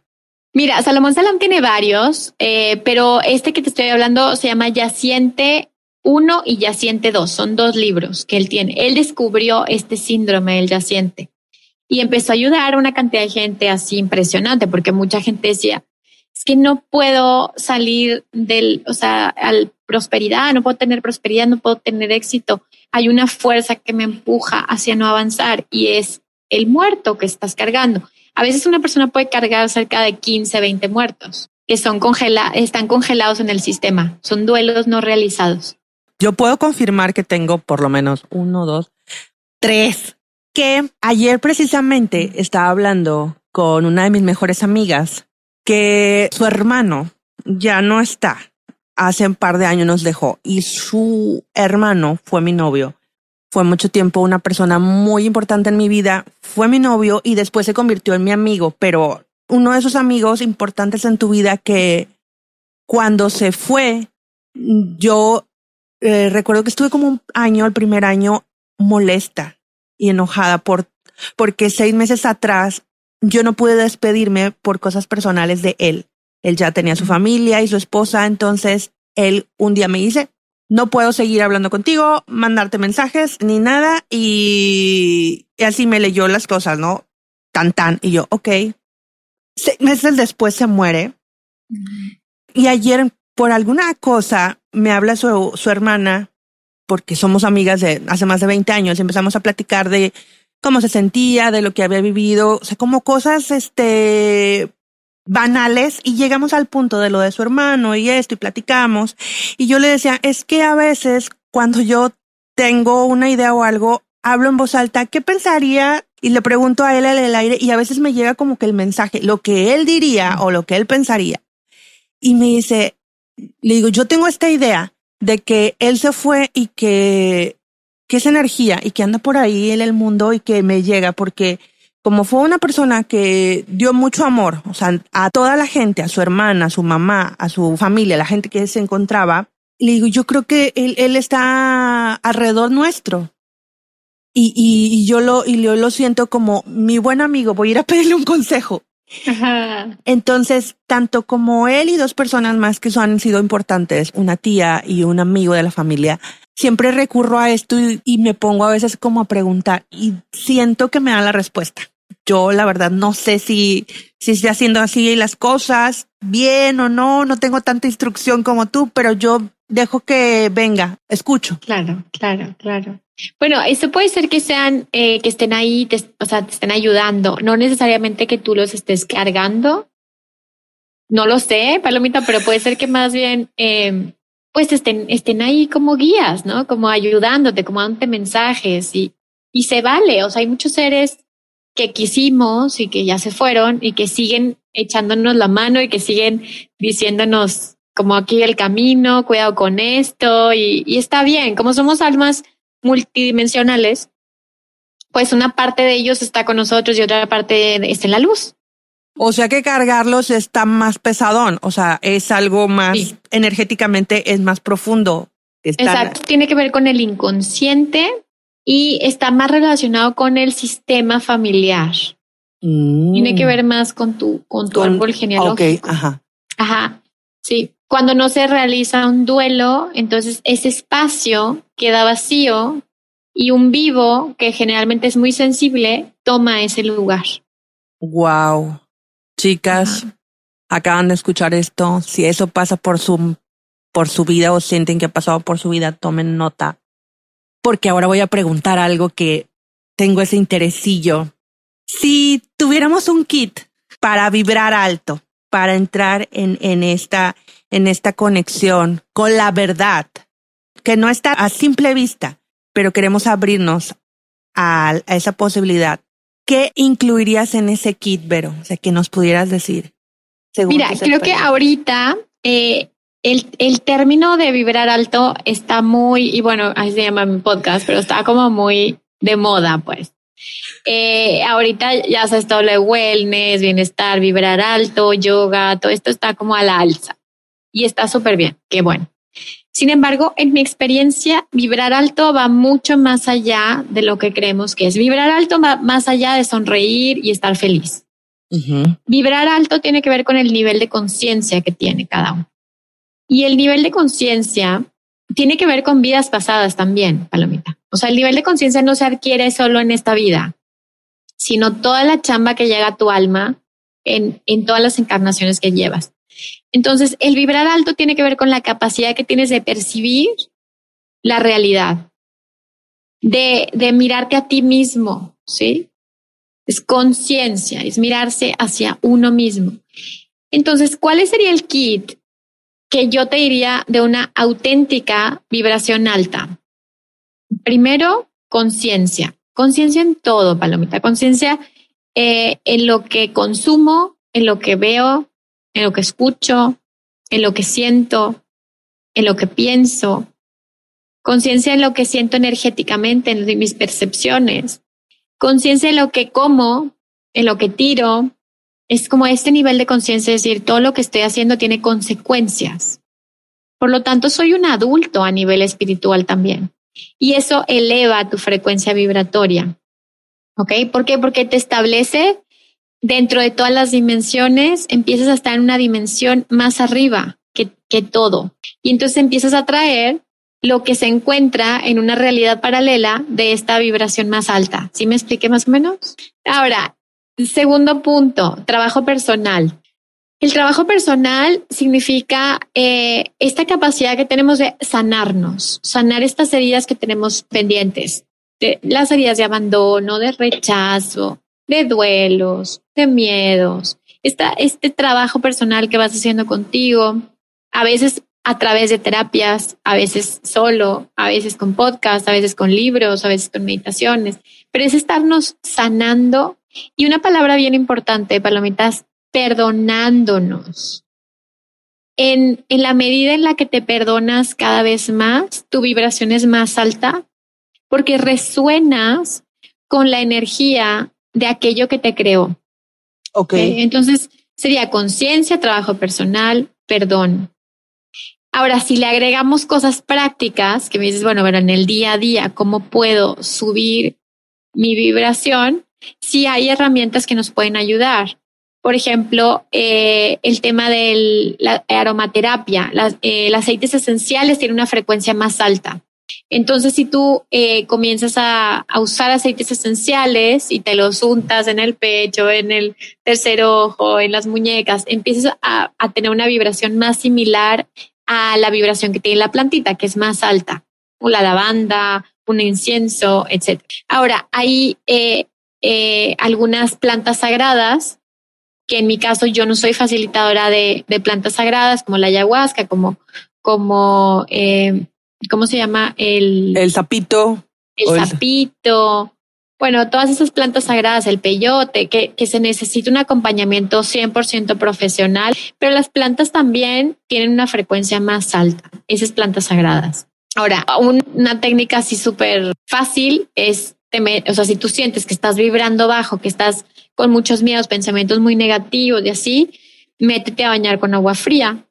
Mira, Salomón Salam tiene varios, eh, pero este que te estoy hablando se llama Yaciente 1 y Yaciente 2. Son dos libros que él tiene. Él descubrió este síndrome del yaciente y empezó a ayudar a una cantidad de gente así impresionante, porque mucha gente decía, es que no puedo salir del, o sea, al prosperidad, no puedo tener prosperidad, no puedo tener éxito. Hay una fuerza que me empuja hacia no avanzar y es el muerto que estás cargando. A veces una persona puede cargar cerca de 15, 20 muertos que son están congelados en el sistema. Son duelos no realizados. Yo puedo confirmar que tengo por lo menos uno, dos, tres. Que ayer precisamente estaba hablando con una de mis mejores amigas que su hermano ya no está. Hace un par de años nos dejó y su hermano fue mi novio. Fue mucho tiempo una persona muy importante en mi vida. Fue mi novio y después se convirtió en mi amigo, pero uno de esos amigos importantes en tu vida que cuando se fue, yo eh, recuerdo que estuve como un año, el primer año, molesta y enojada por, porque seis meses atrás yo no pude despedirme por cosas personales de él. Él ya tenía su familia y su esposa, entonces él un día me dice, no puedo seguir hablando contigo, mandarte mensajes ni nada y, y así me leyó las cosas, ¿no? Tan tan. Y yo, ok, seis meses después se muere. Y ayer, por alguna cosa, me habla su, su hermana, porque somos amigas de hace más de 20 años, y empezamos a platicar de cómo se sentía, de lo que había vivido, o sea, como cosas, este, banales y llegamos al punto de lo de su hermano y esto y platicamos y yo le decía, es que a veces cuando yo tengo una idea o algo, hablo en voz alta, ¿qué pensaría y le pregunto a él en el aire y a veces me llega como que el mensaje, lo que él diría o lo que él pensaría. Y me dice, le digo, yo tengo esta idea de que él se fue y que, que es energía y que anda por ahí en el mundo y que me llega porque como fue una persona que dio mucho amor, o sea, a toda la gente, a su hermana, a su mamá, a su familia, a la gente que se encontraba, le digo, yo creo que él, él está alrededor nuestro. Y, y, yo lo, y yo lo siento como mi buen amigo, voy a ir a pedirle un consejo. Entonces, tanto como él y dos personas más que han sido importantes, una tía y un amigo de la familia, siempre recurro a esto y, y, me pongo a veces como a preguntar y siento que me da la respuesta. Yo la verdad no sé si, si estoy haciendo así las cosas bien o no, no tengo tanta instrucción como tú, pero yo dejo que venga, escucho. Claro, claro, claro. Bueno, eso puede ser que sean, eh, que estén ahí, o sea, te estén ayudando, no necesariamente que tú los estés cargando. No lo sé, Palomita, pero puede ser que más bien, eh, pues estén, ahí como guías, ¿no? Como ayudándote, como dándote mensajes y, y se vale. O sea, hay muchos seres que quisimos y que ya se fueron y que siguen echándonos la mano y que siguen diciéndonos como aquí el camino, cuidado con esto y, y está bien. Como somos almas multidimensionales, pues una parte de ellos está con nosotros y otra parte está en la luz. O sea que cargarlos está más pesadón, o sea, es algo más energéticamente, es más profundo. Exacto, tiene que ver con el inconsciente y está más relacionado con el sistema familiar. Tiene que mm. ver más con tu, con tu árbol genealógico. Ok, ajá. Ajá, sí. Cuando no se realiza un duelo, entonces ese espacio queda vacío y un vivo, que generalmente es muy sensible, toma ese lugar. Wow. Chicas, acaban de escuchar esto. Si eso pasa por su, por su vida o sienten que ha pasado por su vida, tomen nota. Porque ahora voy a preguntar algo que tengo ese interesillo. Si tuviéramos un kit para vibrar alto, para entrar en, en esta en esta conexión con la verdad, que no está a simple vista, pero queremos abrirnos a, esa posibilidad. ¿Qué incluirías en ese kit, Vero? O sea, que nos pudieras decir. Mira, creo que ahorita eh, el, el término de vibrar alto está muy, y bueno, así se llama mi podcast, pero está como muy de moda, pues. Eh, ahorita ya sabes todo lo de wellness, bienestar, vibrar alto, yoga, todo esto está como a la alza y está súper bien, qué bueno. Sin embargo, en mi experiencia, vibrar alto va mucho más allá de lo que creemos que es. Vibrar alto va más allá de sonreír y estar feliz. Vibrar alto tiene que ver con el nivel de conciencia que tiene cada uno. Y el nivel de conciencia tiene que ver con vidas pasadas también, Palomita. O sea, el nivel de conciencia no se adquiere solo en esta vida, sino toda la chamba que llega a tu alma en, en todas las encarnaciones que llevas. Entonces, el vibrar alto tiene que ver con la capacidad que tienes de percibir la realidad, de, de mirarte a ti mismo, ¿sí? es conciencia, es mirarse hacia uno mismo. Entonces, ¿cuál sería el kit que yo te diría de una auténtica vibración alta? Primero, conciencia. Conciencia en todo, Palomita. Conciencia eh, en lo que consumo, en lo que veo, en lo que escucho, en lo que siento, en lo que pienso. Conciencia en lo que siento energéticamente, en mis percepciones conciencia en lo que como, en lo que tiro. Es como este nivel de conciencia, es decir, todo lo que estoy haciendo tiene consecuencias. Por lo tanto, soy un adulto a nivel espiritual también. Y eso eleva tu frecuencia vibratoria. ¿Ok? ¿Por qué? Porque te establece dentro de todas las dimensiones, empiezas a estar en una dimensión más arriba que, que todo. Y entonces empiezas a traer lo que se encuentra en una realidad paralela de esta vibración más alta. ¿Sí me expliqué más o menos? Ahora, segundo punto, trabajo personal. El trabajo personal significa eh, esta capacidad que tenemos de sanarnos, sanar estas heridas que tenemos pendientes, de las heridas de abandono, de rechazo, de duelos, de miedos. este trabajo personal que vas haciendo contigo, a veces a través de terapias, a veces solo, a veces con podcast, a veces con libros, a veces con meditaciones, pero es estarnos sanando y una palabra bien importante, palomitas, perdonándonos. En, en la medida en la que te perdonas cada vez más, tu vibración es más alta porque resuenas con la energía de aquello que te creó. Ok. Entonces sería conciencia, trabajo personal, perdón. Ahora, si le agregamos cosas prácticas, que me dices, bueno, pero en el día a día, ¿cómo puedo subir mi vibración? Sí hay herramientas que nos pueden ayudar. Por ejemplo, eh, el tema de la aromaterapia. Las, eh, aceites esenciales tienen una frecuencia más alta. Entonces, si tú eh, comienzas a, usar aceites esenciales y te los untas en el pecho, en el tercer ojo, en las muñecas, empiezas a, tener una vibración más similar a la vibración que tiene la plantita, que es más alta, o la lavanda, un incienso, etc. Ahora, hay eh, eh, algunas plantas sagradas, que en mi caso yo no soy facilitadora de, plantas sagradas, como la ayahuasca, como, como ¿cómo se llama? El, el sapito. El sapito, bueno, todas esas plantas sagradas, el peyote, que, que se necesita un acompañamiento 100% profesional, pero las plantas también tienen una frecuencia más alta, esas plantas sagradas. Ahora, una técnica así súper fácil es, o sea, si tú sientes que estás vibrando bajo, que estás con muchos miedos, pensamientos muy negativos y así, métete a bañar con agua fría.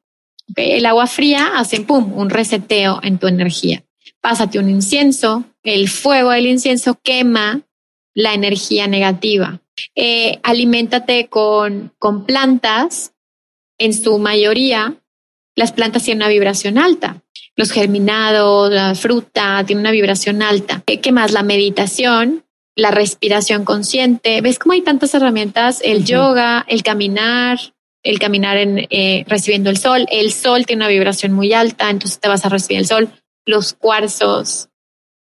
El agua fría hace, pum, un reseteo en tu energía. Pásate un incienso, el fuego del incienso quema la energía negativa. Eh, aliméntate con, con plantas, en su mayoría, las plantas tienen una vibración alta. Los germinados, la fruta, tienen una vibración alta. ¿Qué, más? La meditación, la respiración consciente. ¿Ves cómo hay tantas herramientas? El yoga, el caminar, el caminar en, eh, recibiendo el sol. El sol tiene una vibración muy alta, entonces te vas a recibir el sol. Los cuarzos,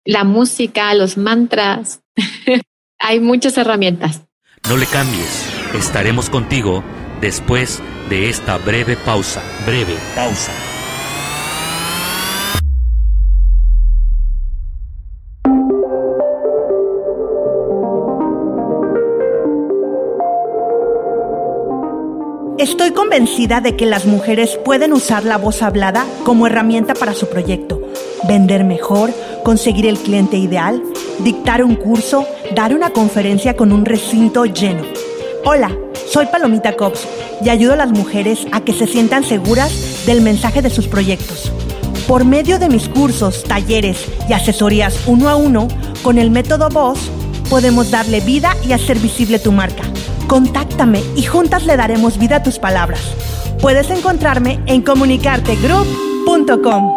la música, los mantras. Hay muchas herramientas. No le cambies. Estaremos contigo después de esta breve pausa. Breve pausa. Estoy convencida de que las mujeres pueden usar la voz hablada como herramienta para su proyecto, vender mejor, conseguir el cliente ideal, dictar un curso, dar una conferencia con un recinto lleno. Hola, soy Palomita Cops y ayudo a las mujeres a que se sientan seguras del mensaje de sus proyectos. Por medio de mis cursos, talleres y asesorías uno a uno, con el método Voz, podemos darle vida y hacer visible tu marca. Contáctame y juntas le daremos vida a tus palabras. Puedes encontrarme en comunicartegroup.com.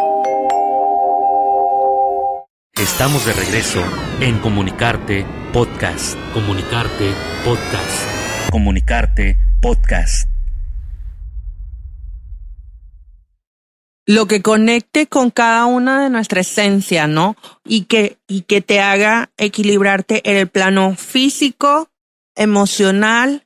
Estamos de regreso en Comunicarte Podcast. Comunicarte Podcast. Comunicarte Podcast. Lo que conecte con cada una de nuestra esencia, ¿no? Y que, y que te haga equilibrarte en el plano físico, emocional,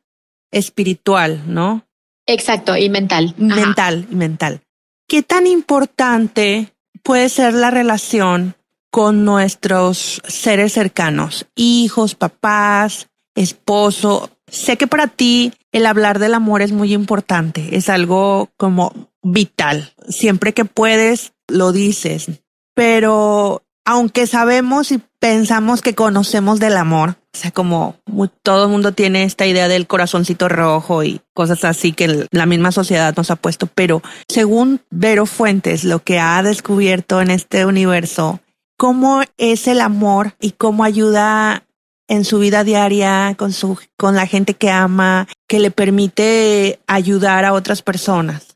espiritual, ¿no? Exacto, y mental. Mental, y mental. ¿Qué tan importante puede ser la relación con nuestros seres cercanos, hijos, papás, esposo? Sé que para ti el hablar del amor es muy importante, es algo como vital. Siempre que puedes, lo dices. Pero aunque sabemos y pensamos que conocemos del amor, o sea, como todo el mundo tiene esta idea del corazoncito rojo y cosas así que la misma sociedad nos ha puesto, pero según Vero Fuentes, lo que ha descubierto en este universo, cómo es el amor y cómo ayuda en su vida diaria con su con la gente que ama, que le permite ayudar a otras personas.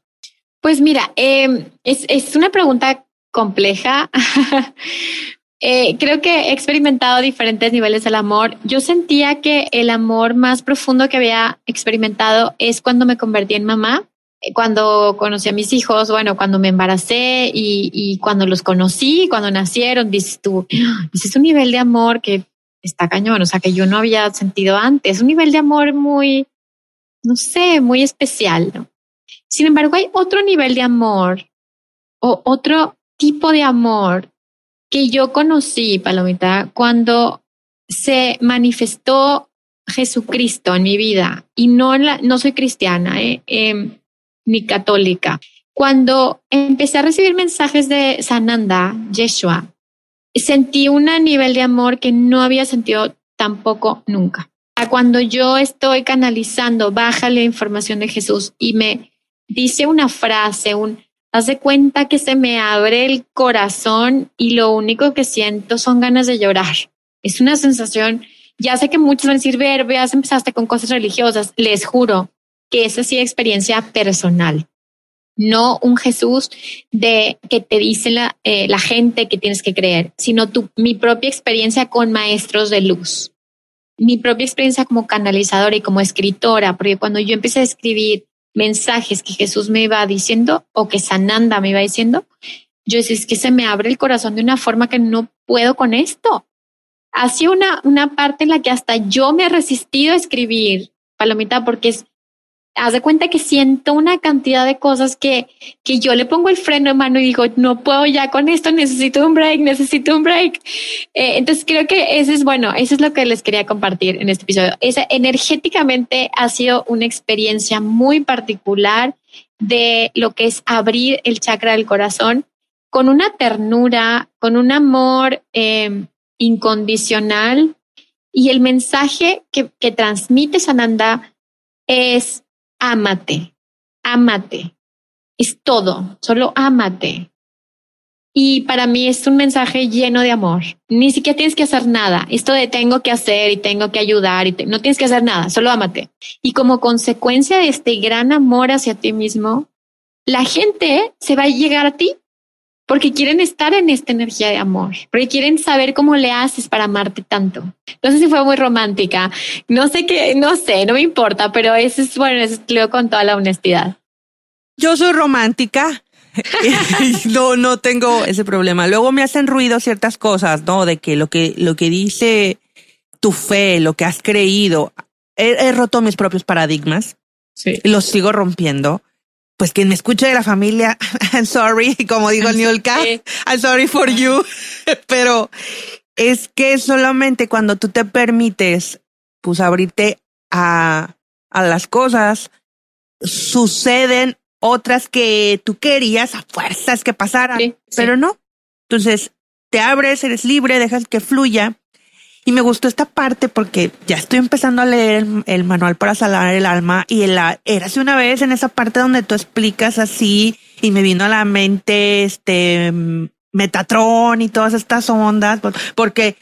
Pues mira, eh, es, es una pregunta compleja. Eh, creo que he experimentado diferentes niveles del amor. Yo sentía que el amor más profundo que había experimentado es cuando me convertí en mamá, eh, cuando conocí a mis hijos, bueno, cuando me embaracé y, y cuando los conocí, cuando nacieron, dices tú, ah, es un nivel de amor que está cañón, o sea, que yo no había sentido antes, un nivel de amor muy, no sé, muy especial, ¿no? Sin embargo, hay otro nivel de amor o otro tipo de amor que yo conocí, Palomita, cuando se manifestó Jesucristo en mi vida y no, la, no soy cristiana eh, eh, ni católica. Cuando empecé a recibir mensajes de Sananda, Yeshua, sentí un nivel de amor que no había sentido tampoco nunca. Cuando yo estoy canalizando, baja la información de Jesús y me dice una frase, un, Hace cuenta que se me abre el corazón y lo único que siento son ganas de llorar. Es una sensación, ya sé que muchos van a decir, ver, veas, empezaste con cosas religiosas. Les juro que esa sí experiencia personal. No un Jesús de que te dice la, eh, la gente que tienes que creer, sino tu, mi propia experiencia con maestros de luz. Mi propia experiencia como canalizadora y como escritora, porque cuando yo empecé a escribir mensajes que Jesús me iba diciendo o que Sananda me iba diciendo, yo decía, es que se me abre el corazón de una forma que no puedo con esto. Hacía una, una parte en la que hasta yo me he resistido a escribir, Palomita, porque es, haz de cuenta que siento una cantidad de cosas que, que yo le pongo el freno en mano y digo, no puedo ya con esto, necesito un break, necesito un break. Eh, entonces creo que ese es bueno, eso es lo que les quería compartir en este episodio. Ese energéticamente ha sido una experiencia muy particular de lo que es abrir el chakra del corazón con una ternura, con un amor eh, incondicional y el mensaje que, que transmite Sananda es ámate, ámate. Es todo, solo ámate. Y para mí es un mensaje lleno de amor. Ni siquiera tienes que hacer nada. Esto de tengo que hacer y tengo que ayudar y no tienes que hacer nada, solo ámate. Y como consecuencia de este gran amor hacia ti mismo, la gente se va a llegar a ti porque quieren estar en esta energía de amor, porque quieren saber cómo le haces para amarte tanto. No sé si fue muy romántica, no sé qué, no sé, no me importa, pero eso es bueno, eso lo con toda la honestidad. Yo soy romántica. no, no tengo ese problema. Luego me hacen ruido ciertas cosas, ¿no? De que lo que, lo que dice tu fe, lo que has creído, he, he roto mis propios paradigmas. Sí. Los sigo rompiendo pues quien me escuche de la familia, I'm sorry, como digo Niolka, I'm sorry for you, pero es que solamente cuando tú te permites, pues abrirte a, a las cosas, suceden otras que tú querías a fuerzas que pasaran, pero no. Entonces, te abres, eres libre, dejas que fluya y me gustó esta parte porque ya estoy empezando a leer el, manual para salar el alma y el, hace una vez en esa parte donde tú explicas así y me vino a la mente este Metatron y todas estas ondas, porque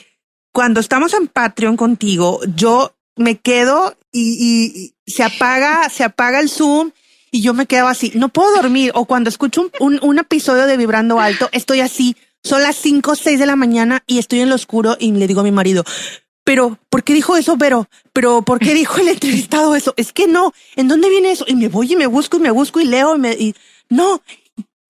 cuando estamos en Patreon contigo, yo me quedo y, se apaga, se apaga el Zoom y yo me quedo así. No puedo dormir. O cuando escucho un, un episodio de Vibrando Alto, estoy así son las 5 o 6 de la mañana y estoy en lo oscuro y le digo a mi marido, pero ¿por qué dijo eso, Pero, Pero ¿por qué dijo el entrevistado eso? Es que no, ¿en dónde viene eso? Y me voy y me busco y me busco y leo y me, y no,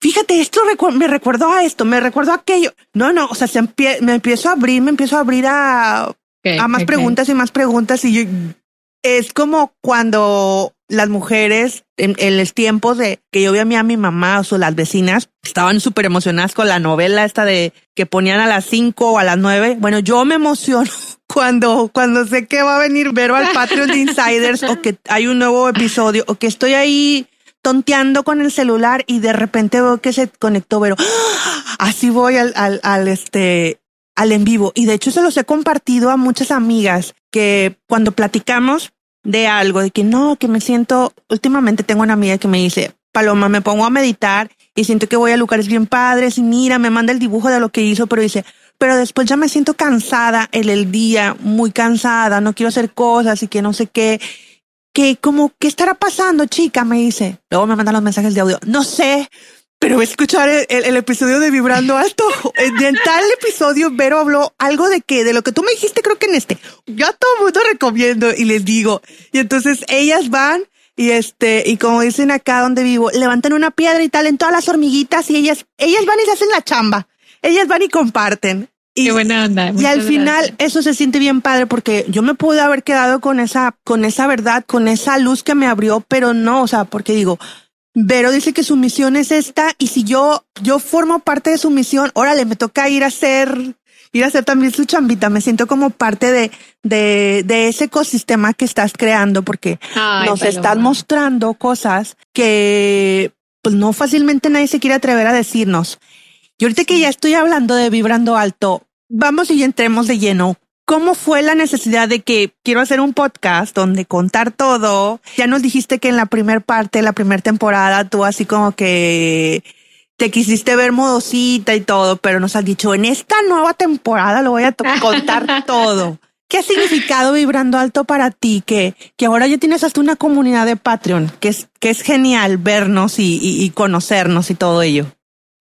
fíjate, esto me recuerdo a esto, me recuerdo a aquello. No, no, o sea, se me empiezo a abrir, me empiezo a abrir a, a más preguntas y más preguntas y yo, es como cuando las mujeres en, los tiempos de que yo vi a mi, a mi mamá o las vecinas estaban súper emocionadas con la novela esta de que ponían a las cinco o a las nueve. Bueno, yo me emociono cuando, cuando sé que va a venir Vero al Patreon de Insiders o que hay un nuevo episodio o que estoy ahí tonteando con el celular y de repente veo que se conectó Vero. Así voy al, al, al este, al en vivo. Y de hecho se los he compartido a muchas amigas que cuando platicamos de algo, de que no, que me siento, últimamente tengo una amiga que me dice, Paloma, me pongo a meditar y siento que voy a lugares bien padres y mira, me manda el dibujo de lo que hizo, pero dice, pero después ya me siento cansada en el día, muy cansada, no quiero hacer cosas y que no sé qué. Que como, ¿qué estará pasando, chica? Me dice. Luego me mandan los mensajes de audio. No sé, pero escuchar el, el, episodio de Vibrando Alto. En tal episodio, Vero habló algo de que, de lo que tú me dijiste, creo que en este. Yo a todo mundo recomiendo y les digo. Y entonces ellas van y este, y como dicen acá donde vivo, levantan una piedra y tal en todas las hormiguitas y ellas, ellas van y se hacen la chamba. Ellas van y comparten. Y, Qué buena onda. Y al final eso se siente bien padre porque yo me pude haber quedado con esa, con esa verdad, con esa luz que me abrió, pero no, o sea, porque digo, Vero dice que su misión es esta y si yo, yo formo parte de su misión, órale, me toca ir a hacer, ir a hacer también su chambita. Me siento como parte de, de, de ese ecosistema que estás creando porque Ay, nos están mostrando cosas que pues no fácilmente nadie se quiere atrever a decirnos. Y ahorita que ya estoy hablando de vibrando alto, vamos y entremos de lleno. ¿Cómo fue la necesidad de que quiero hacer un podcast donde contar todo? Ya nos dijiste que en la primera parte, la primera temporada, tú así como que te quisiste ver modosita y todo, pero nos has dicho en esta nueva temporada lo voy a contar todo. ¿Qué ha significado vibrando alto para ti? Que, que ahora ya tienes hasta una comunidad de Patreon, que es, que es genial vernos y, y- y conocernos y todo ello.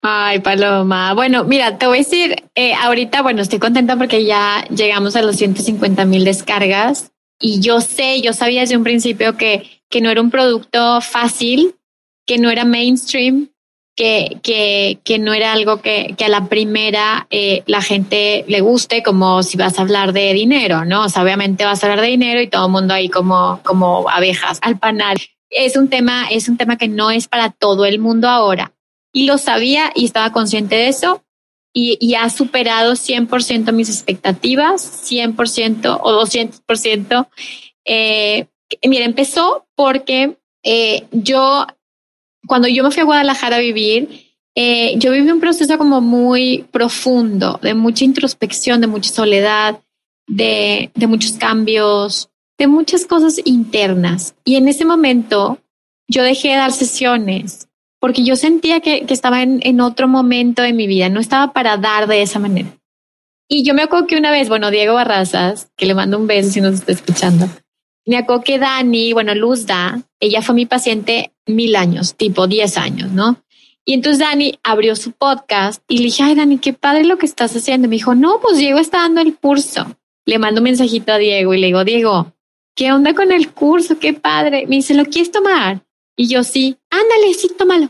Ay, Paloma. Bueno, mira, te voy a decir, eh, ahorita, bueno, estoy contenta porque ya llegamos a los 150 mil descargas y yo sé, yo sabía desde un principio que, que no era un producto fácil, que no era mainstream, que, que, que no era algo que, que a la primera eh, la gente le guste, como si vas a hablar de dinero, ¿no? O sea, obviamente vas a hablar de dinero y todo el mundo ahí como, como abejas al panal. Es un tema, es un tema que no es para todo el mundo ahora y lo sabía y estaba consciente de eso y, ha superado 100% mis expectativas, 100% o 200%. Eh, mira, empezó porque eh, yo, cuando yo me fui a Guadalajara a vivir, eh, yo viví un proceso como muy profundo, de mucha introspección, de mucha soledad, de, de muchos cambios, de muchas cosas internas. Y en ese momento yo dejé de dar sesiones porque yo sentía que, que estaba en, en, otro momento de mi vida, no estaba para dar de esa manera. Y yo me acuerdo que una vez, bueno, Diego Barrazas, que le mando un beso si nos está escuchando, me acuerdo que Dani, bueno, Luz Da, ella fue mi paciente mil años, tipo 10 años, ¿no? Y entonces Dani abrió su podcast y le dije, ay, Dani, qué padre lo que estás haciendo. Me dijo, no, pues Diego está dando el curso. Le mando un mensajito a Diego y le digo, Diego, ¿qué onda con el curso? Qué padre. Me dice, ¿lo quieres tomar? Y yo sí, ándale, sí, tómalo.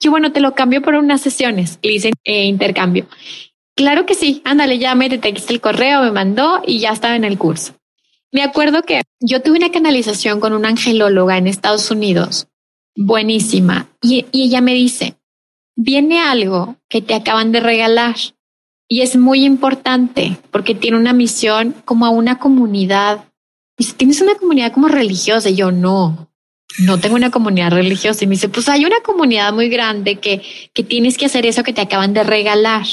Yo, bueno, te lo cambio por unas sesiones. Le hice eh, intercambio. Claro que sí, ándale, ya aquí está el correo, me mandó y ya estaba en el curso. Me acuerdo que yo tuve una canalización con una angelóloga en Estados Unidos, buenísima, y, y ella me dice, viene algo que te acaban de regalar y es muy importante porque tiene una misión como a una comunidad. Dice, tienes una comunidad como religiosa. Y yo no, no tengo una comunidad religiosa. Y me dice, pues hay una comunidad muy grande que, que tienes que hacer eso que te acaban de regalar.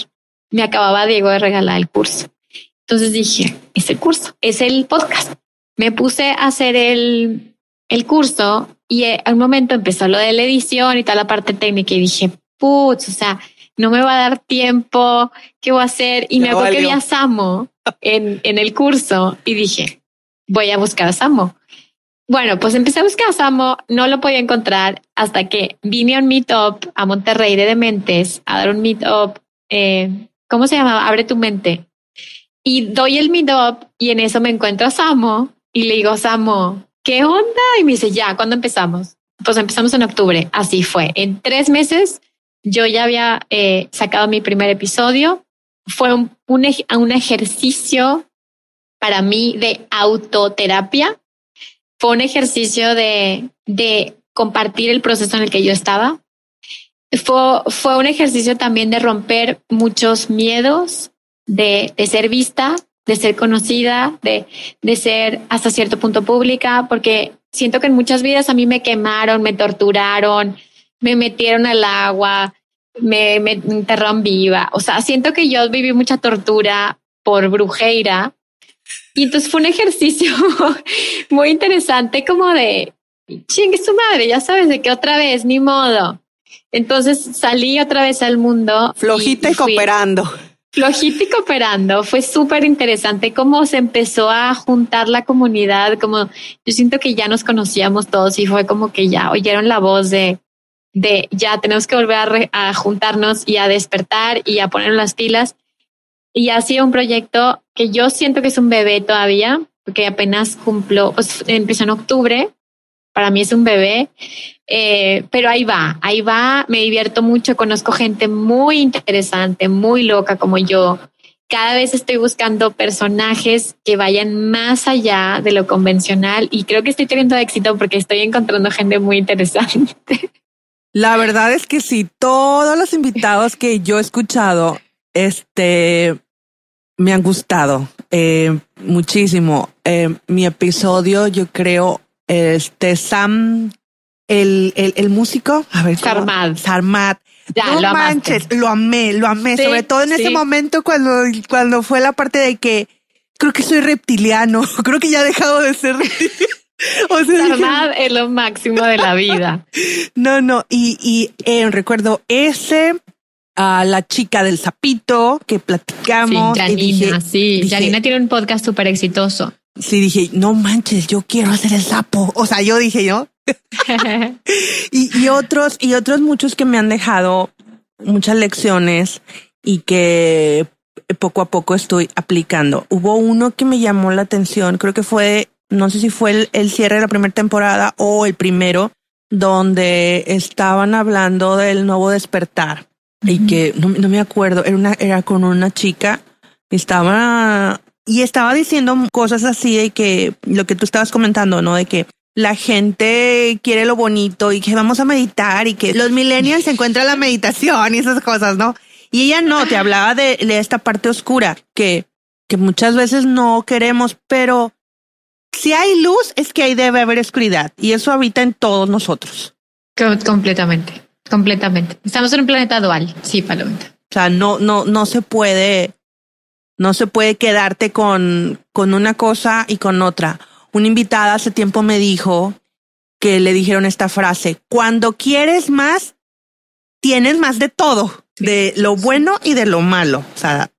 Me acababa Diego de regalar el curso. Entonces dije, es el curso, es el podcast. Me puse a hacer el, el curso y eh, al momento empezó lo de la edición y toda la parte técnica y dije, putz, o sea, no me va a dar tiempo, ¿qué voy a hacer? Y me acuerdo que vi a Samo en, en el curso y dije, voy a buscar a Samo. Bueno, pues empecé a buscar a Samo, no lo podía encontrar hasta que vine a un meetup a Monterrey de Dementes a dar un meetup, eh, ¿cómo se llamaba? Abre tu mente. Y doy el meetup y en eso me encuentro a Samo y le digo, Samo, ¿qué onda? Y me dice, ya, ¿cuándo empezamos? Pues empezamos en octubre, así fue. En tres meses yo ya había eh, sacado mi primer episodio. Fue un, un, un ejercicio para mí de autoterapia. Fue un ejercicio de, de compartir el proceso en el que yo estaba. Fue, fue un ejercicio también de romper muchos miedos, de, de ser vista, de ser conocida, de, de ser hasta cierto punto pública, porque siento que en muchas vidas a mí me quemaron, me torturaron, me metieron al agua, me, me enterraron viva. O sea, siento que yo viví mucha tortura por brujeira. Y entonces fue un ejercicio muy interesante como de, chingue su madre, ya sabes de qué otra vez, ni modo. Entonces salí otra vez al mundo. Flojita y, cooperando. Flojita y cooperando. Fue súper interesante cómo se empezó a juntar la comunidad, como yo siento que ya nos conocíamos todos y fue como que ya oyeron la voz de, de ya tenemos que volver a, juntarnos y a despertar y a poner las pilas. Y ha sido un proyecto que yo siento que es un bebé todavía, porque apenas cumplo, pues empezó en octubre, para mí es un bebé, eh, pero ahí va, ahí va, me divierto mucho, conozco gente muy interesante, muy loca como yo. Cada vez estoy buscando personajes que vayan más allá de lo convencional y creo que estoy teniendo éxito porque estoy encontrando gente muy interesante. La verdad es que sí, todos los invitados que yo he escuchado, este, me han gustado eh, muchísimo. Eh, mi episodio, yo creo, este Sam, el, el, el músico, a ver, Sarmad. Sarmad. Ya, no lo manches, lo amé, lo amé, Sí, sobre todo en ese momento cuando, cuando fue la parte de que creo que soy reptiliano, creo que ya he dejado de ser reptiliano. O sea, dije, es lo máximo de la vida. no, no, y, y eh, recuerdo ese, a la chica del sapito que Sí, platicamos. y Janina, dije- sí. dije- Janina tiene un podcast súper exitoso. Sí, dije, no manches, yo quiero hacer el sapo. O sea, yo dije yo. Y, y otros, y otros muchos que me han dejado muchas lecciones y que poco a poco estoy aplicando. Hubo uno que me llamó la atención, creo que fue, no sé si fue el, el cierre de la primera temporada o el primero, donde estaban hablando del nuevo despertar y que no, no me acuerdo, era una, era con una chica, estaba y estaba diciendo cosas así de que lo que tú estabas comentando, ¿no? De que la gente quiere lo bonito y que vamos a meditar y que los millennials encuentran la meditación y esas cosas, ¿no? Y ella no, te hablaba de, de esta parte oscura que, que muchas veces no queremos, pero si hay luz es que ahí debe haber oscuridad y eso habita en todos nosotros. Co- completamente, completamente. Estamos en un planeta dual. Sí, Palomita. O sea, no, no, no se puede, no se puede quedarte con, con una cosa y con otra. Una invitada hace tiempo me dijo que le dijeron esta frase, cuando quieres más, tienes más de todo, de lo bueno y de lo malo. O sea,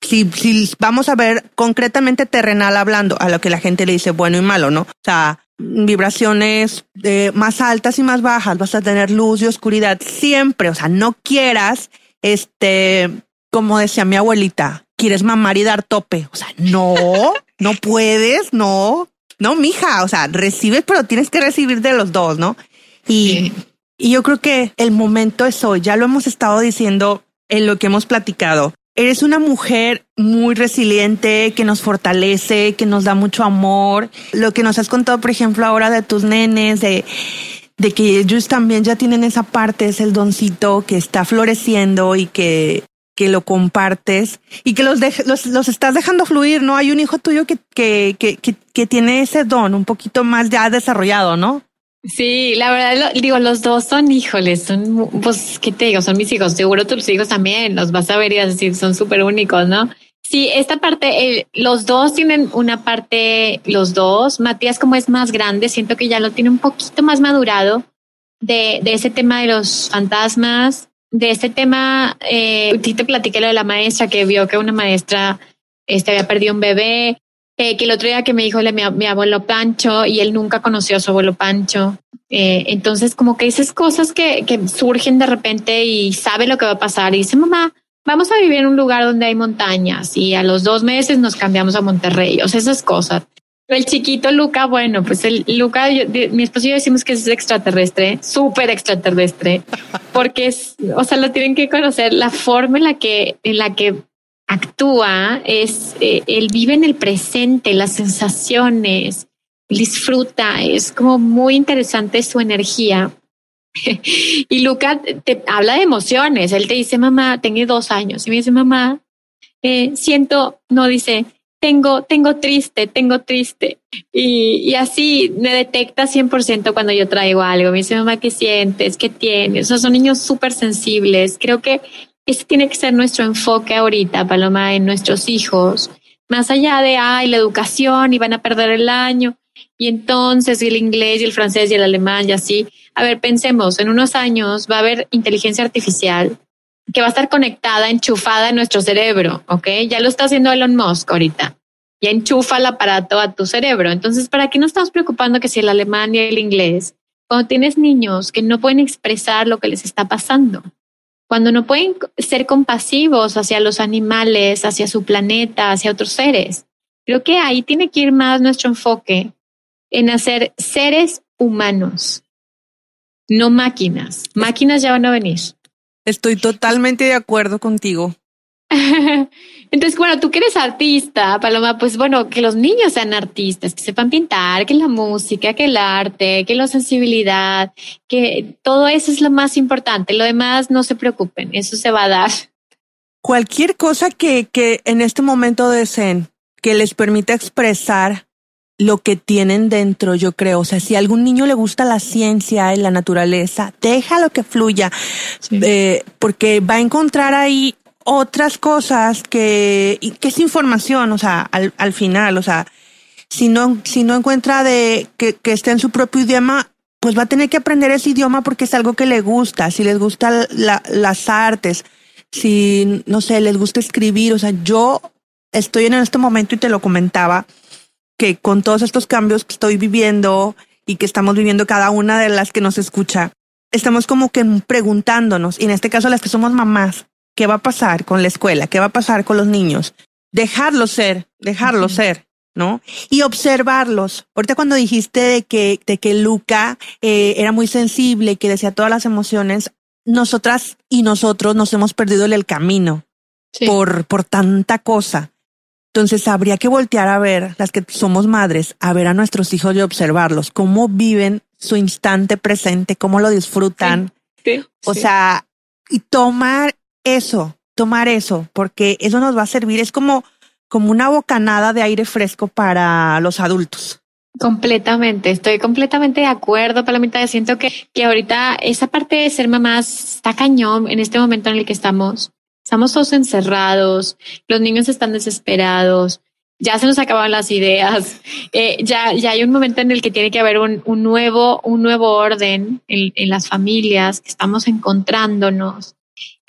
si, si vamos a ver concretamente terrenal hablando a lo que la gente le dice bueno y malo, ¿no? O sea, vibraciones eh, más altas y más bajas, vas a tener luz y oscuridad siempre. O sea, no quieras, este, como decía mi abuelita, quieres mamar y dar tope. O sea, no, no puedes, no, no, mija. O sea, recibes, pero tienes que recibir de los dos, ¿no? Y, y yo creo que el momento es hoy. Ya lo hemos estado diciendo en lo que hemos platicado. Eres una mujer muy resiliente, que nos fortalece, que nos da mucho amor. Lo que nos has contado, por ejemplo, ahora de tus nenes, de, de que ellos también ya tienen esa parte, es el doncito que está floreciendo y que, que lo compartes y que los, dej- los, los estás dejando fluir, ¿no? Hay un hijo tuyo que, que, que, que tiene ese don un poquito más ya desarrollado, ¿no? Sí, la verdad, digo, los dos son híjoles, son, pues, ¿qué te digo? Son mis hijos, seguro tus hijos también, los vas a ver y vas a decir, son súper únicos, ¿no? Sí, esta parte, los dos tienen una parte, los dos, Matías como es más grande, siento que ya lo tiene un poquito más madurado de, de ese tema de los fantasmas, de este tema, eh, te platiqué lo de la maestra que vio que una maestra este, había perdido un bebé, eh, que el otro día que me dijo le- mi, mi abuelo Pancho y él nunca conoció a su abuelo Pancho. Eh, entonces, como que esas cosas que, que surgen de repente y sabe lo que va a pasar y dice, mamá, vamos a vivir en un lugar donde hay montañas y a los dos meses nos cambiamos a Monterrey, o sea, esas cosas. El chiquito Luca, bueno, pues el Luca, yo- mi esposo y yo decimos que es extraterrestre, súper extraterrestre, porque es, o sea, lo tienen que conocer, la forma en la que, en la que actúa es, eh, él vive en el presente, las sensaciones, disfruta, es como muy interesante su energía. y Luca te, habla de emociones, él te dice, mamá, tengo dos años, y me dice, mamá, eh, siento, no dice, tengo, tengo triste, tengo triste. Y, así me detecta 100% cuando yo traigo algo. Me dice, mamá, ¿qué sientes? ¿Qué tienes? O son niños súper sensibles. Creo que ese tiene que ser nuestro enfoque ahorita, Paloma, en nuestros hijos. Más allá de, ay, la educación y van a perder el año. Y entonces el inglés y el francés y el alemán y así. A ver, pensemos, en unos años va a haber inteligencia artificial que va a estar conectada, enchufada en nuestro cerebro, ¿ok? Ya lo está haciendo Elon Musk ahorita. Ya enchufa el aparato a tu cerebro. Entonces, ¿para qué no estamos preocupando que si el alemán y el inglés? Cuando tienes niños que no pueden expresar lo que les está pasando, cuando no pueden ser compasivos hacia los animales, hacia su planeta, hacia otros seres. Creo que ahí tiene que ir más nuestro enfoque en hacer seres humanos, no máquinas. Máquinas ya van a venir. Estoy totalmente de acuerdo contigo. Entonces, bueno, tú que eres artista, Paloma, pues bueno, que los niños sean artistas, que sepan pintar, que la música, que el arte, que la sensibilidad, que todo eso es lo más importante. Lo demás no se preocupen, eso se va a dar. Cualquier cosa que, que en este momento deseen, que les permita expresar lo que tienen dentro, yo creo. O sea, si a algún niño le gusta la ciencia y la naturaleza, déjalo que fluya, eh, porque va a encontrar ahí otras cosas que, que es información, o sea, al, al final, o sea, si no, si no encuentra de que, que esté en su propio idioma, pues va a tener que aprender ese idioma porque es algo que le gusta, si les gusta la, las artes, si, no sé, les gusta escribir, o sea, yo estoy en este momento y te lo comentaba, que con todos estos cambios que estoy viviendo y que estamos viviendo cada una de las que nos escucha, estamos como que preguntándonos, y en este caso las que somos mamás, ¿qué va a pasar con la escuela? ¿Qué va a pasar con los niños? Dejarlos ser, dejarlos ser, ¿no? Y observarlos. Ahorita cuando dijiste de que, de que Luca eh, era muy sensible que decía todas las emociones, nosotras y nosotros nos hemos perdido el camino por, por tanta cosa. Entonces habría que voltear a ver, las que somos madres, a ver a nuestros hijos y observarlos, cómo viven su instante presente, cómo lo disfrutan. o sea, y tomar eso, tomar eso, porque eso nos va a servir, es como, como una bocanada de aire fresco para los adultos. Completamente, estoy completamente de acuerdo, Palomita. Siento que, que ahorita esa parte de ser mamás está cañón en este momento en el que estamos. Estamos todos encerrados, los niños están desesperados, ya se nos acaban las ideas, eh, ya, ya hay un momento en el que tiene que haber un, un nuevo, un nuevo orden en, en, las familias, estamos encontrándonos.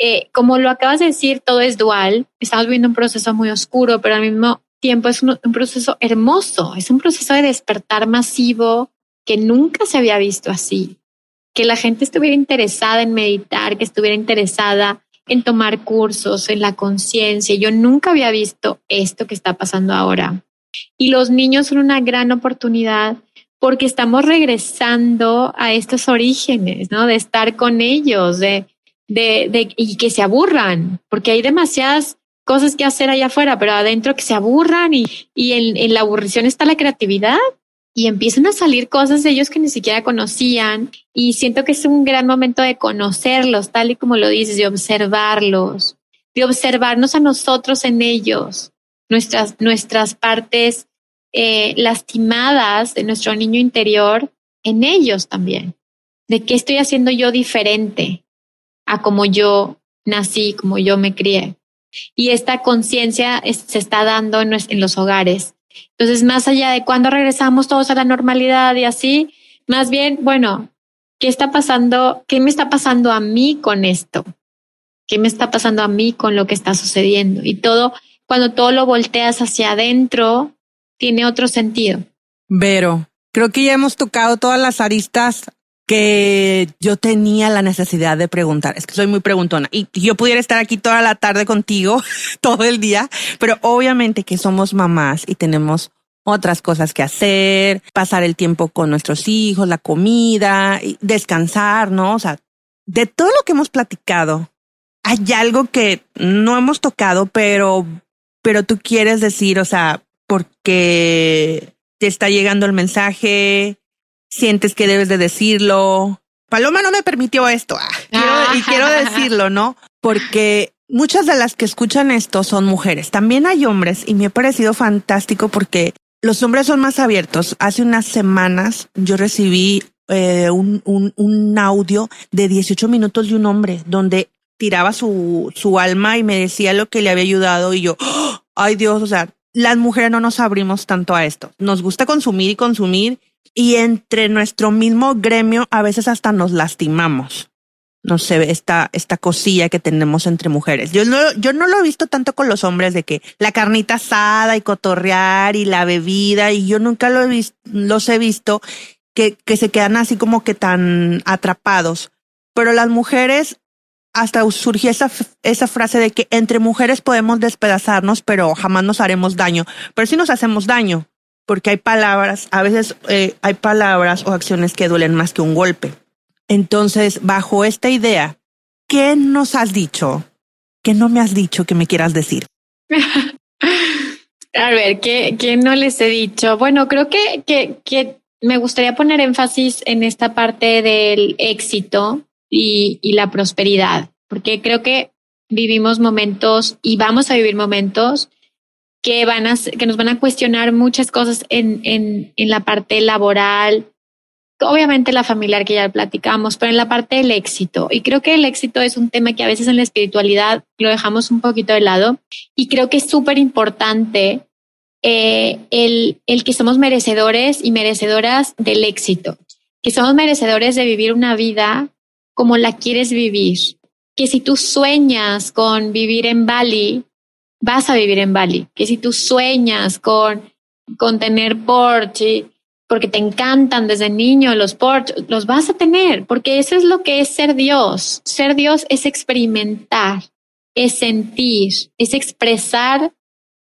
Eh, como lo acabas de decir, todo es dual, estamos viviendo un proceso muy oscuro, pero al mismo tiempo es un, un proceso hermoso, es un proceso de despertar masivo que nunca se había visto así, que la gente estuviera interesada en meditar, que estuviera interesada en tomar cursos, en la conciencia. Yo nunca había visto esto que está pasando ahora. Y los niños son una gran oportunidad porque estamos regresando a estos orígenes, ¿no? De estar con ellos, de, de, de, y que se aburran, porque hay demasiadas cosas que hacer allá afuera, pero adentro que se aburran y, y en, en la aburrición está la creatividad y empiezan a salir cosas de ellos que ni siquiera conocían y siento que es un gran momento de conocerlos, tal y como lo dices, de observarlos, de observarnos a nosotros en ellos, nuestras, nuestras partes eh, lastimadas de nuestro niño interior en ellos también, de qué estoy haciendo yo diferente a como yo nací, como yo me crié. Y esta conciencia se está dando en, en los hogares entonces, más allá de cuando regresamos todos a la normalidad y así, más bien, bueno, ¿qué está pasando? ¿Qué me está pasando a mí con esto? ¿Qué me está pasando a mí con lo que está sucediendo? Y todo, cuando todo lo volteas hacia adentro, tiene otro sentido. Vero, creo que ya hemos tocado todas las aristas que yo tenía la necesidad de preguntar. Es que soy muy preguntona y yo pudiera estar aquí toda la tarde contigo, todo el día, pero obviamente que somos mamás y tenemos otras cosas que hacer, pasar el tiempo con nuestros hijos, la comida, descansar, ¿no? O sea, de todo lo que hemos platicado, hay algo que no hemos tocado, pero, pero tú quieres decir, o sea, porque te está llegando el mensaje, sientes que debes de decirlo. Paloma no me permitió esto ah, y quiero decirlo, ¿no? Porque muchas de las que escuchan esto son mujeres. También hay hombres y me ha parecido fantástico porque los hombres son más abiertos. Hace unas semanas yo recibí eh, un, un, un, audio de 18 minutos de un hombre donde tiraba su, su alma y me decía lo que le había ayudado y yo, ¡Oh! ay Dios, o sea, las mujeres no nos abrimos tanto a esto. Nos gusta consumir y consumir y entre nuestro mismo gremio a veces hasta nos lastimamos. No sé, esta, esta cosilla que tenemos entre mujeres. Yo no, yo no lo he visto tanto con los hombres de que la carnita asada y cotorrear y la bebida y yo nunca lo he visto, los he visto que, que se quedan así como que tan atrapados. Pero las mujeres hasta surgió esa, esa frase de que entre mujeres podemos despedazarnos, pero jamás nos haremos daño. Pero sí nos hacemos daño, porque hay palabras, a veces eh, hay palabras o acciones que duelen más que un golpe. Entonces, bajo esta idea, ¿qué nos has dicho? ¿Qué no me has dicho que me quieras decir? A ver, ¿qué, ¿qué, no les he dicho? Bueno, creo que, que, que me gustaría poner énfasis en esta parte del éxito y, y la prosperidad, porque creo que vivimos momentos y vamos a vivir momentos que van a que nos van a cuestionar muchas cosas en, en, la parte laboral, obviamente la familiar que ya platicamos, pero en la parte del éxito. Y creo que el éxito es un tema que a veces en la espiritualidad lo dejamos un poquito de lado. Y creo que es súper importante eh, el, el que somos merecedores y merecedoras del éxito, que somos merecedores de vivir una vida como la quieres vivir. Que si tú sueñas con vivir en Bali, vas a vivir en Bali. Que si tú sueñas con, con tener Porsche, porque te encantan desde niño los Porsche, los vas a tener, porque eso es lo que es ser Dios. Ser Dios es experimentar, es sentir, es expresar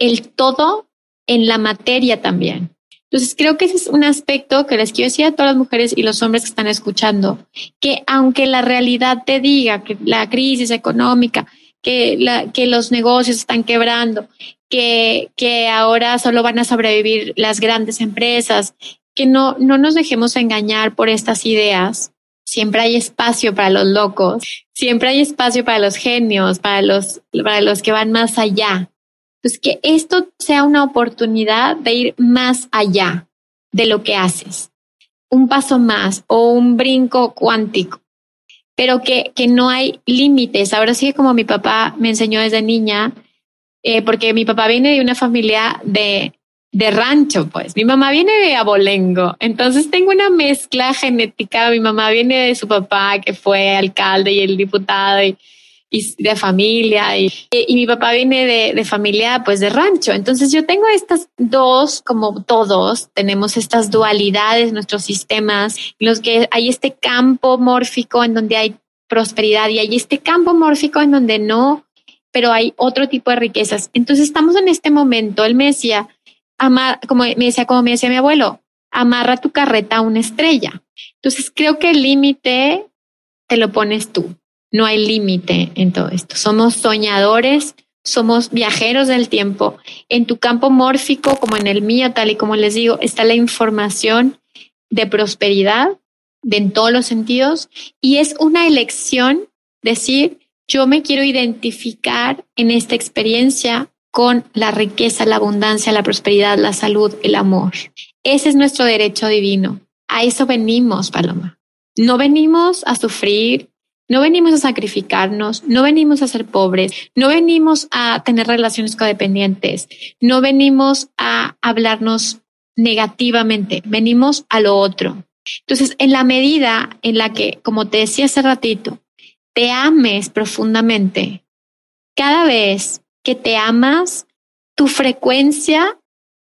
el todo en la materia también. Entonces, creo que ese es un aspecto que les quiero decir a todas las mujeres y los hombres que están escuchando, que aunque la realidad te diga que la crisis económica, que, los negocios están quebrando, que, que ahora solo van a sobrevivir las grandes empresas, que no, no nos dejemos engañar por estas ideas. Siempre hay espacio para los locos, siempre hay espacio para los genios, para los, para los que van más allá. Pues que esto sea una oportunidad de ir más allá de lo que haces, un paso más o un brinco cuántico, pero que, que no hay límites. Ahora sí, como mi papá me enseñó desde niña, eh, porque mi papá viene de una familia de, de rancho, pues. Mi mamá viene de abolengo, entonces tengo una mezcla genética. Mi mamá viene de su papá, que fue alcalde y el diputado, de familia y, y mi papá viene de, de, familia pues de rancho. Entonces yo tengo estas dos, como todos, tenemos estas dualidades, nuestros sistemas, en los que hay este campo mórfico en donde hay prosperidad y hay este campo mórfico en donde no, pero hay otro tipo de riquezas. Entonces estamos en este momento, él me decía, amar, como me decía, como me decía mi abuelo, amarra tu carreta a una estrella. Entonces creo que el límite te lo pones tú no hay límite en todo esto. Somos soñadores, somos viajeros del tiempo. En tu campo mórfico, como en el mío, tal y como les digo, está la información de prosperidad de en todos los sentidos y es una elección decir, yo me quiero identificar en esta experiencia con la riqueza, la abundancia, la prosperidad, la salud, el amor. Ese es nuestro derecho divino. A eso venimos, Paloma. No venimos a sufrir, no venimos a sacrificarnos, no venimos a ser pobres, no venimos a tener relaciones codependientes, no venimos a hablarnos negativamente, venimos a lo otro. Entonces, en la medida en la que, como te decía hace ratito, te ames profundamente, cada vez que te amas, tu frecuencia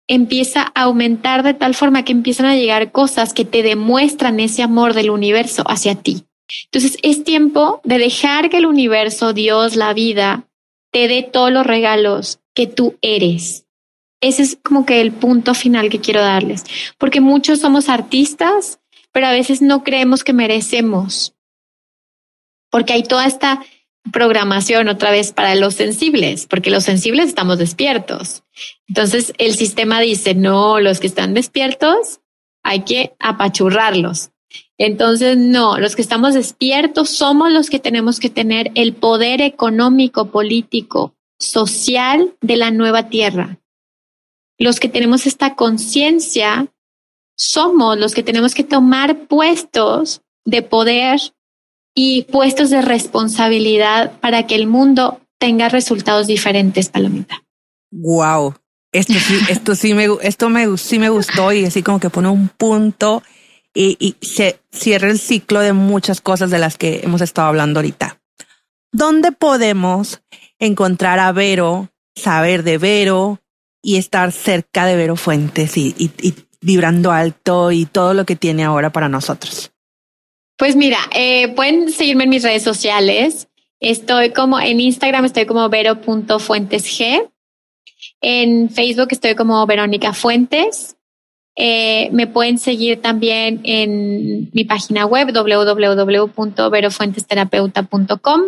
empieza a aumentar de tal forma que empiezan a llegar cosas que te demuestran ese amor del universo hacia ti. Entonces es tiempo de dejar que el universo, Dios, la vida, te dé todos los regalos que tú eres. Ese es como que el punto final que quiero darles, porque muchos somos artistas, pero a veces no creemos que merecemos, porque hay toda esta programación otra vez para los sensibles, porque los sensibles estamos despiertos. Entonces el sistema dice, no, los que están despiertos hay que apachurrarlos. Entonces, no, los que estamos despiertos somos los que tenemos que tener el poder económico, político, social de la nueva tierra. Los que tenemos esta conciencia somos los que tenemos que tomar puestos de poder y puestos de responsabilidad para que el mundo tenga resultados diferentes, Palomita. Wow. Esto sí, esto sí me, esto me, sí me gustó y así como que pone un punto y, se cierra el ciclo de muchas cosas de las que hemos estado hablando ahorita. ¿Dónde podemos encontrar a Vero, saber de Vero y estar cerca de Vero Fuentes y vibrando alto y todo lo que tiene ahora para nosotros? Pues mira, eh, pueden seguirme en mis redes sociales. Estoy como en Instagram, estoy como vero.fuentesg. En Facebook estoy como Verónica Fuentes. Eh, me pueden seguir también en mi página web www.verofuentesterapeuta.com.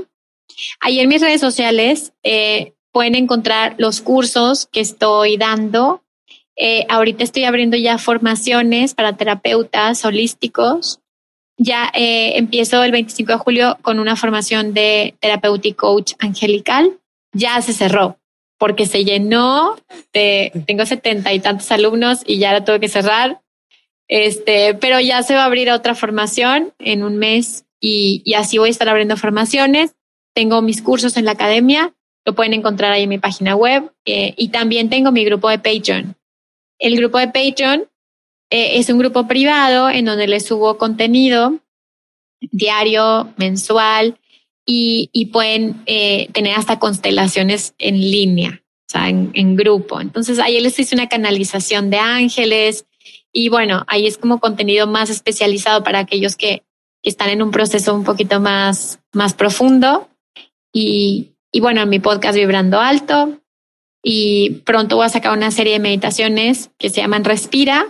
Ahí en mis redes sociales eh, pueden encontrar los cursos que estoy dando. Eh, ahorita estoy abriendo ya formaciones para terapeutas holísticos ya empiezo el 25 de julio con una formación de Therapeutic Coach Angelical. Ya se cerró porque se llenó de, tengo setenta y tantos alumnos y ya la tuve que cerrar. Este, pero ya se va a abrir otra formación en un mes y, y así voy a estar abriendo formaciones. Tengo mis cursos en la academia, lo pueden encontrar ahí en mi página web eh, y también tengo mi grupo de Patreon. El grupo de Patreon eh, es un grupo privado en donde les subo contenido diario, mensual y, y pueden eh, tener hasta constelaciones en línea, o sea, en, en, grupo. Entonces ahí les hice una canalización de ángeles y bueno, ahí es como contenido más especializado para aquellos que, que están en un proceso un poquito más, más profundo. Y, y bueno, en mi podcast Vibrando Alto. Y pronto voy a sacar una serie de meditaciones que se llaman Respira,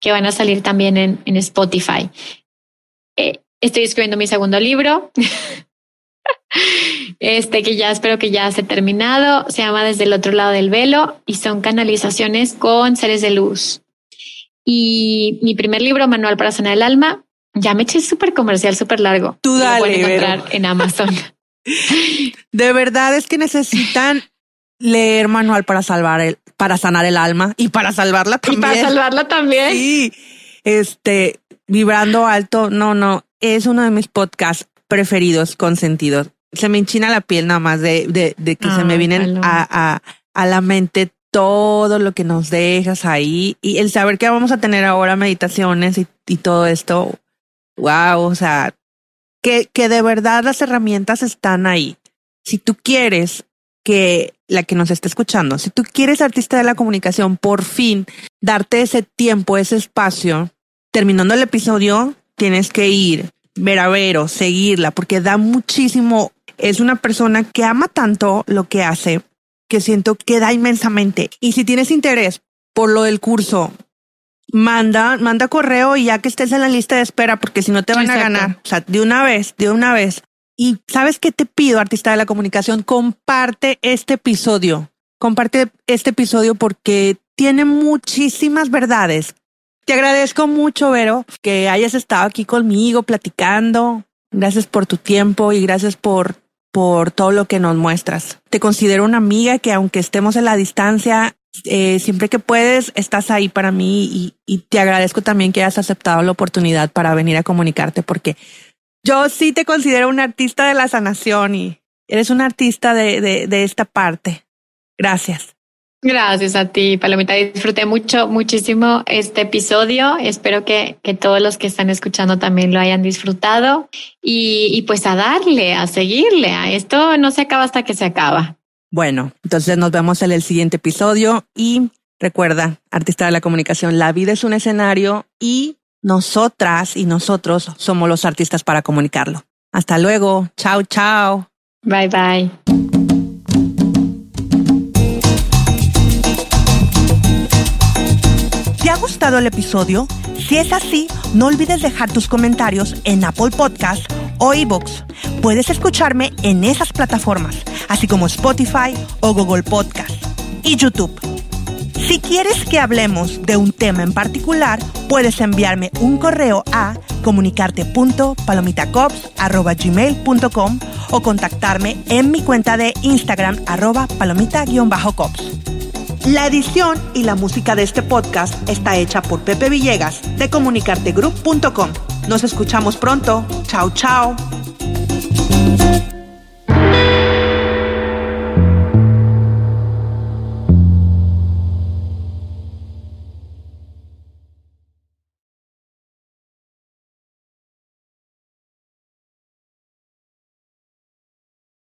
que van a salir también en, en Spotify. Eh, estoy escribiendo mi segundo libro, este que ya espero que ya se terminado. Se llama Desde el otro lado del velo y son canalizaciones con seres de luz. Y mi primer libro, Manual para sanar el alma, ya me eché súper comercial, súper largo. Tú dale, Lo encontrar en Amazon. De verdad es que necesitan leer manual para salvar el, para sanar el alma y para salvarla también. Y para salvarla también. Sí, este, vibrando alto, no, no, es uno de mis podcasts preferidos con sentido. Se me enchina la piel nada más de, de, de que ah, se me vienen a, a, a la mente todo lo que nos dejas ahí y el saber que vamos a tener ahora meditaciones y, y todo esto. Wow, o sea, que, que de verdad las herramientas están ahí. Si tú quieres que la que nos está escuchando, si tú quieres artista de la comunicación, por fin darte ese tiempo, ese espacio, terminando el episodio, tienes que ir, ver a Vero, seguirla, porque da muchísimo. Es una persona que ama tanto lo que hace que siento que da inmensamente. Y si tienes interés por lo del curso, manda, manda correo y ya que estés en la lista de espera, porque si no te van Exacto. a ganar, o sea, de una vez, de una vez, y sabes qué te pido, artista de la comunicación, comparte este episodio. Comparte este episodio porque tiene muchísimas verdades. Te agradezco mucho, Vero, que hayas estado aquí conmigo platicando. Gracias por tu tiempo y gracias por, por todo lo que nos muestras. Te considero una amiga que aunque estemos en la distancia, eh, siempre que puedes, estás ahí para mí y, y te agradezco también que hayas aceptado la oportunidad para venir a comunicarte porque yo sí te considero un artista de la sanación y eres un artista de, de, de esta parte. Gracias. Gracias a ti, Palomita. Disfruté mucho, muchísimo este episodio. Espero que, que todos los que están escuchando también lo hayan disfrutado y, y pues a darle, a seguirle. A esto no se acaba hasta que se acaba. Bueno, entonces nos vemos en el siguiente episodio y recuerda, artista de la comunicación, la vida es un escenario y nosotras y nosotros somos los artistas para comunicarlo. Hasta luego. Chao, chao. Bye, bye. Gustado el episodio? Si es así, no olvides dejar tus comentarios en Apple Podcast o iBooks Puedes escucharme en esas plataformas, así como Spotify o Google Podcast y YouTube. Si quieres que hablemos de un tema en particular, puedes enviarme un correo a comunicarte.palomitacops.gmail.com o contactarme en mi cuenta de Instagram arroba palomita-cops. La edición y la música de este podcast está hecha por Pepe Villegas de comunicartegroup.com. Nos escuchamos pronto. Chao, chao.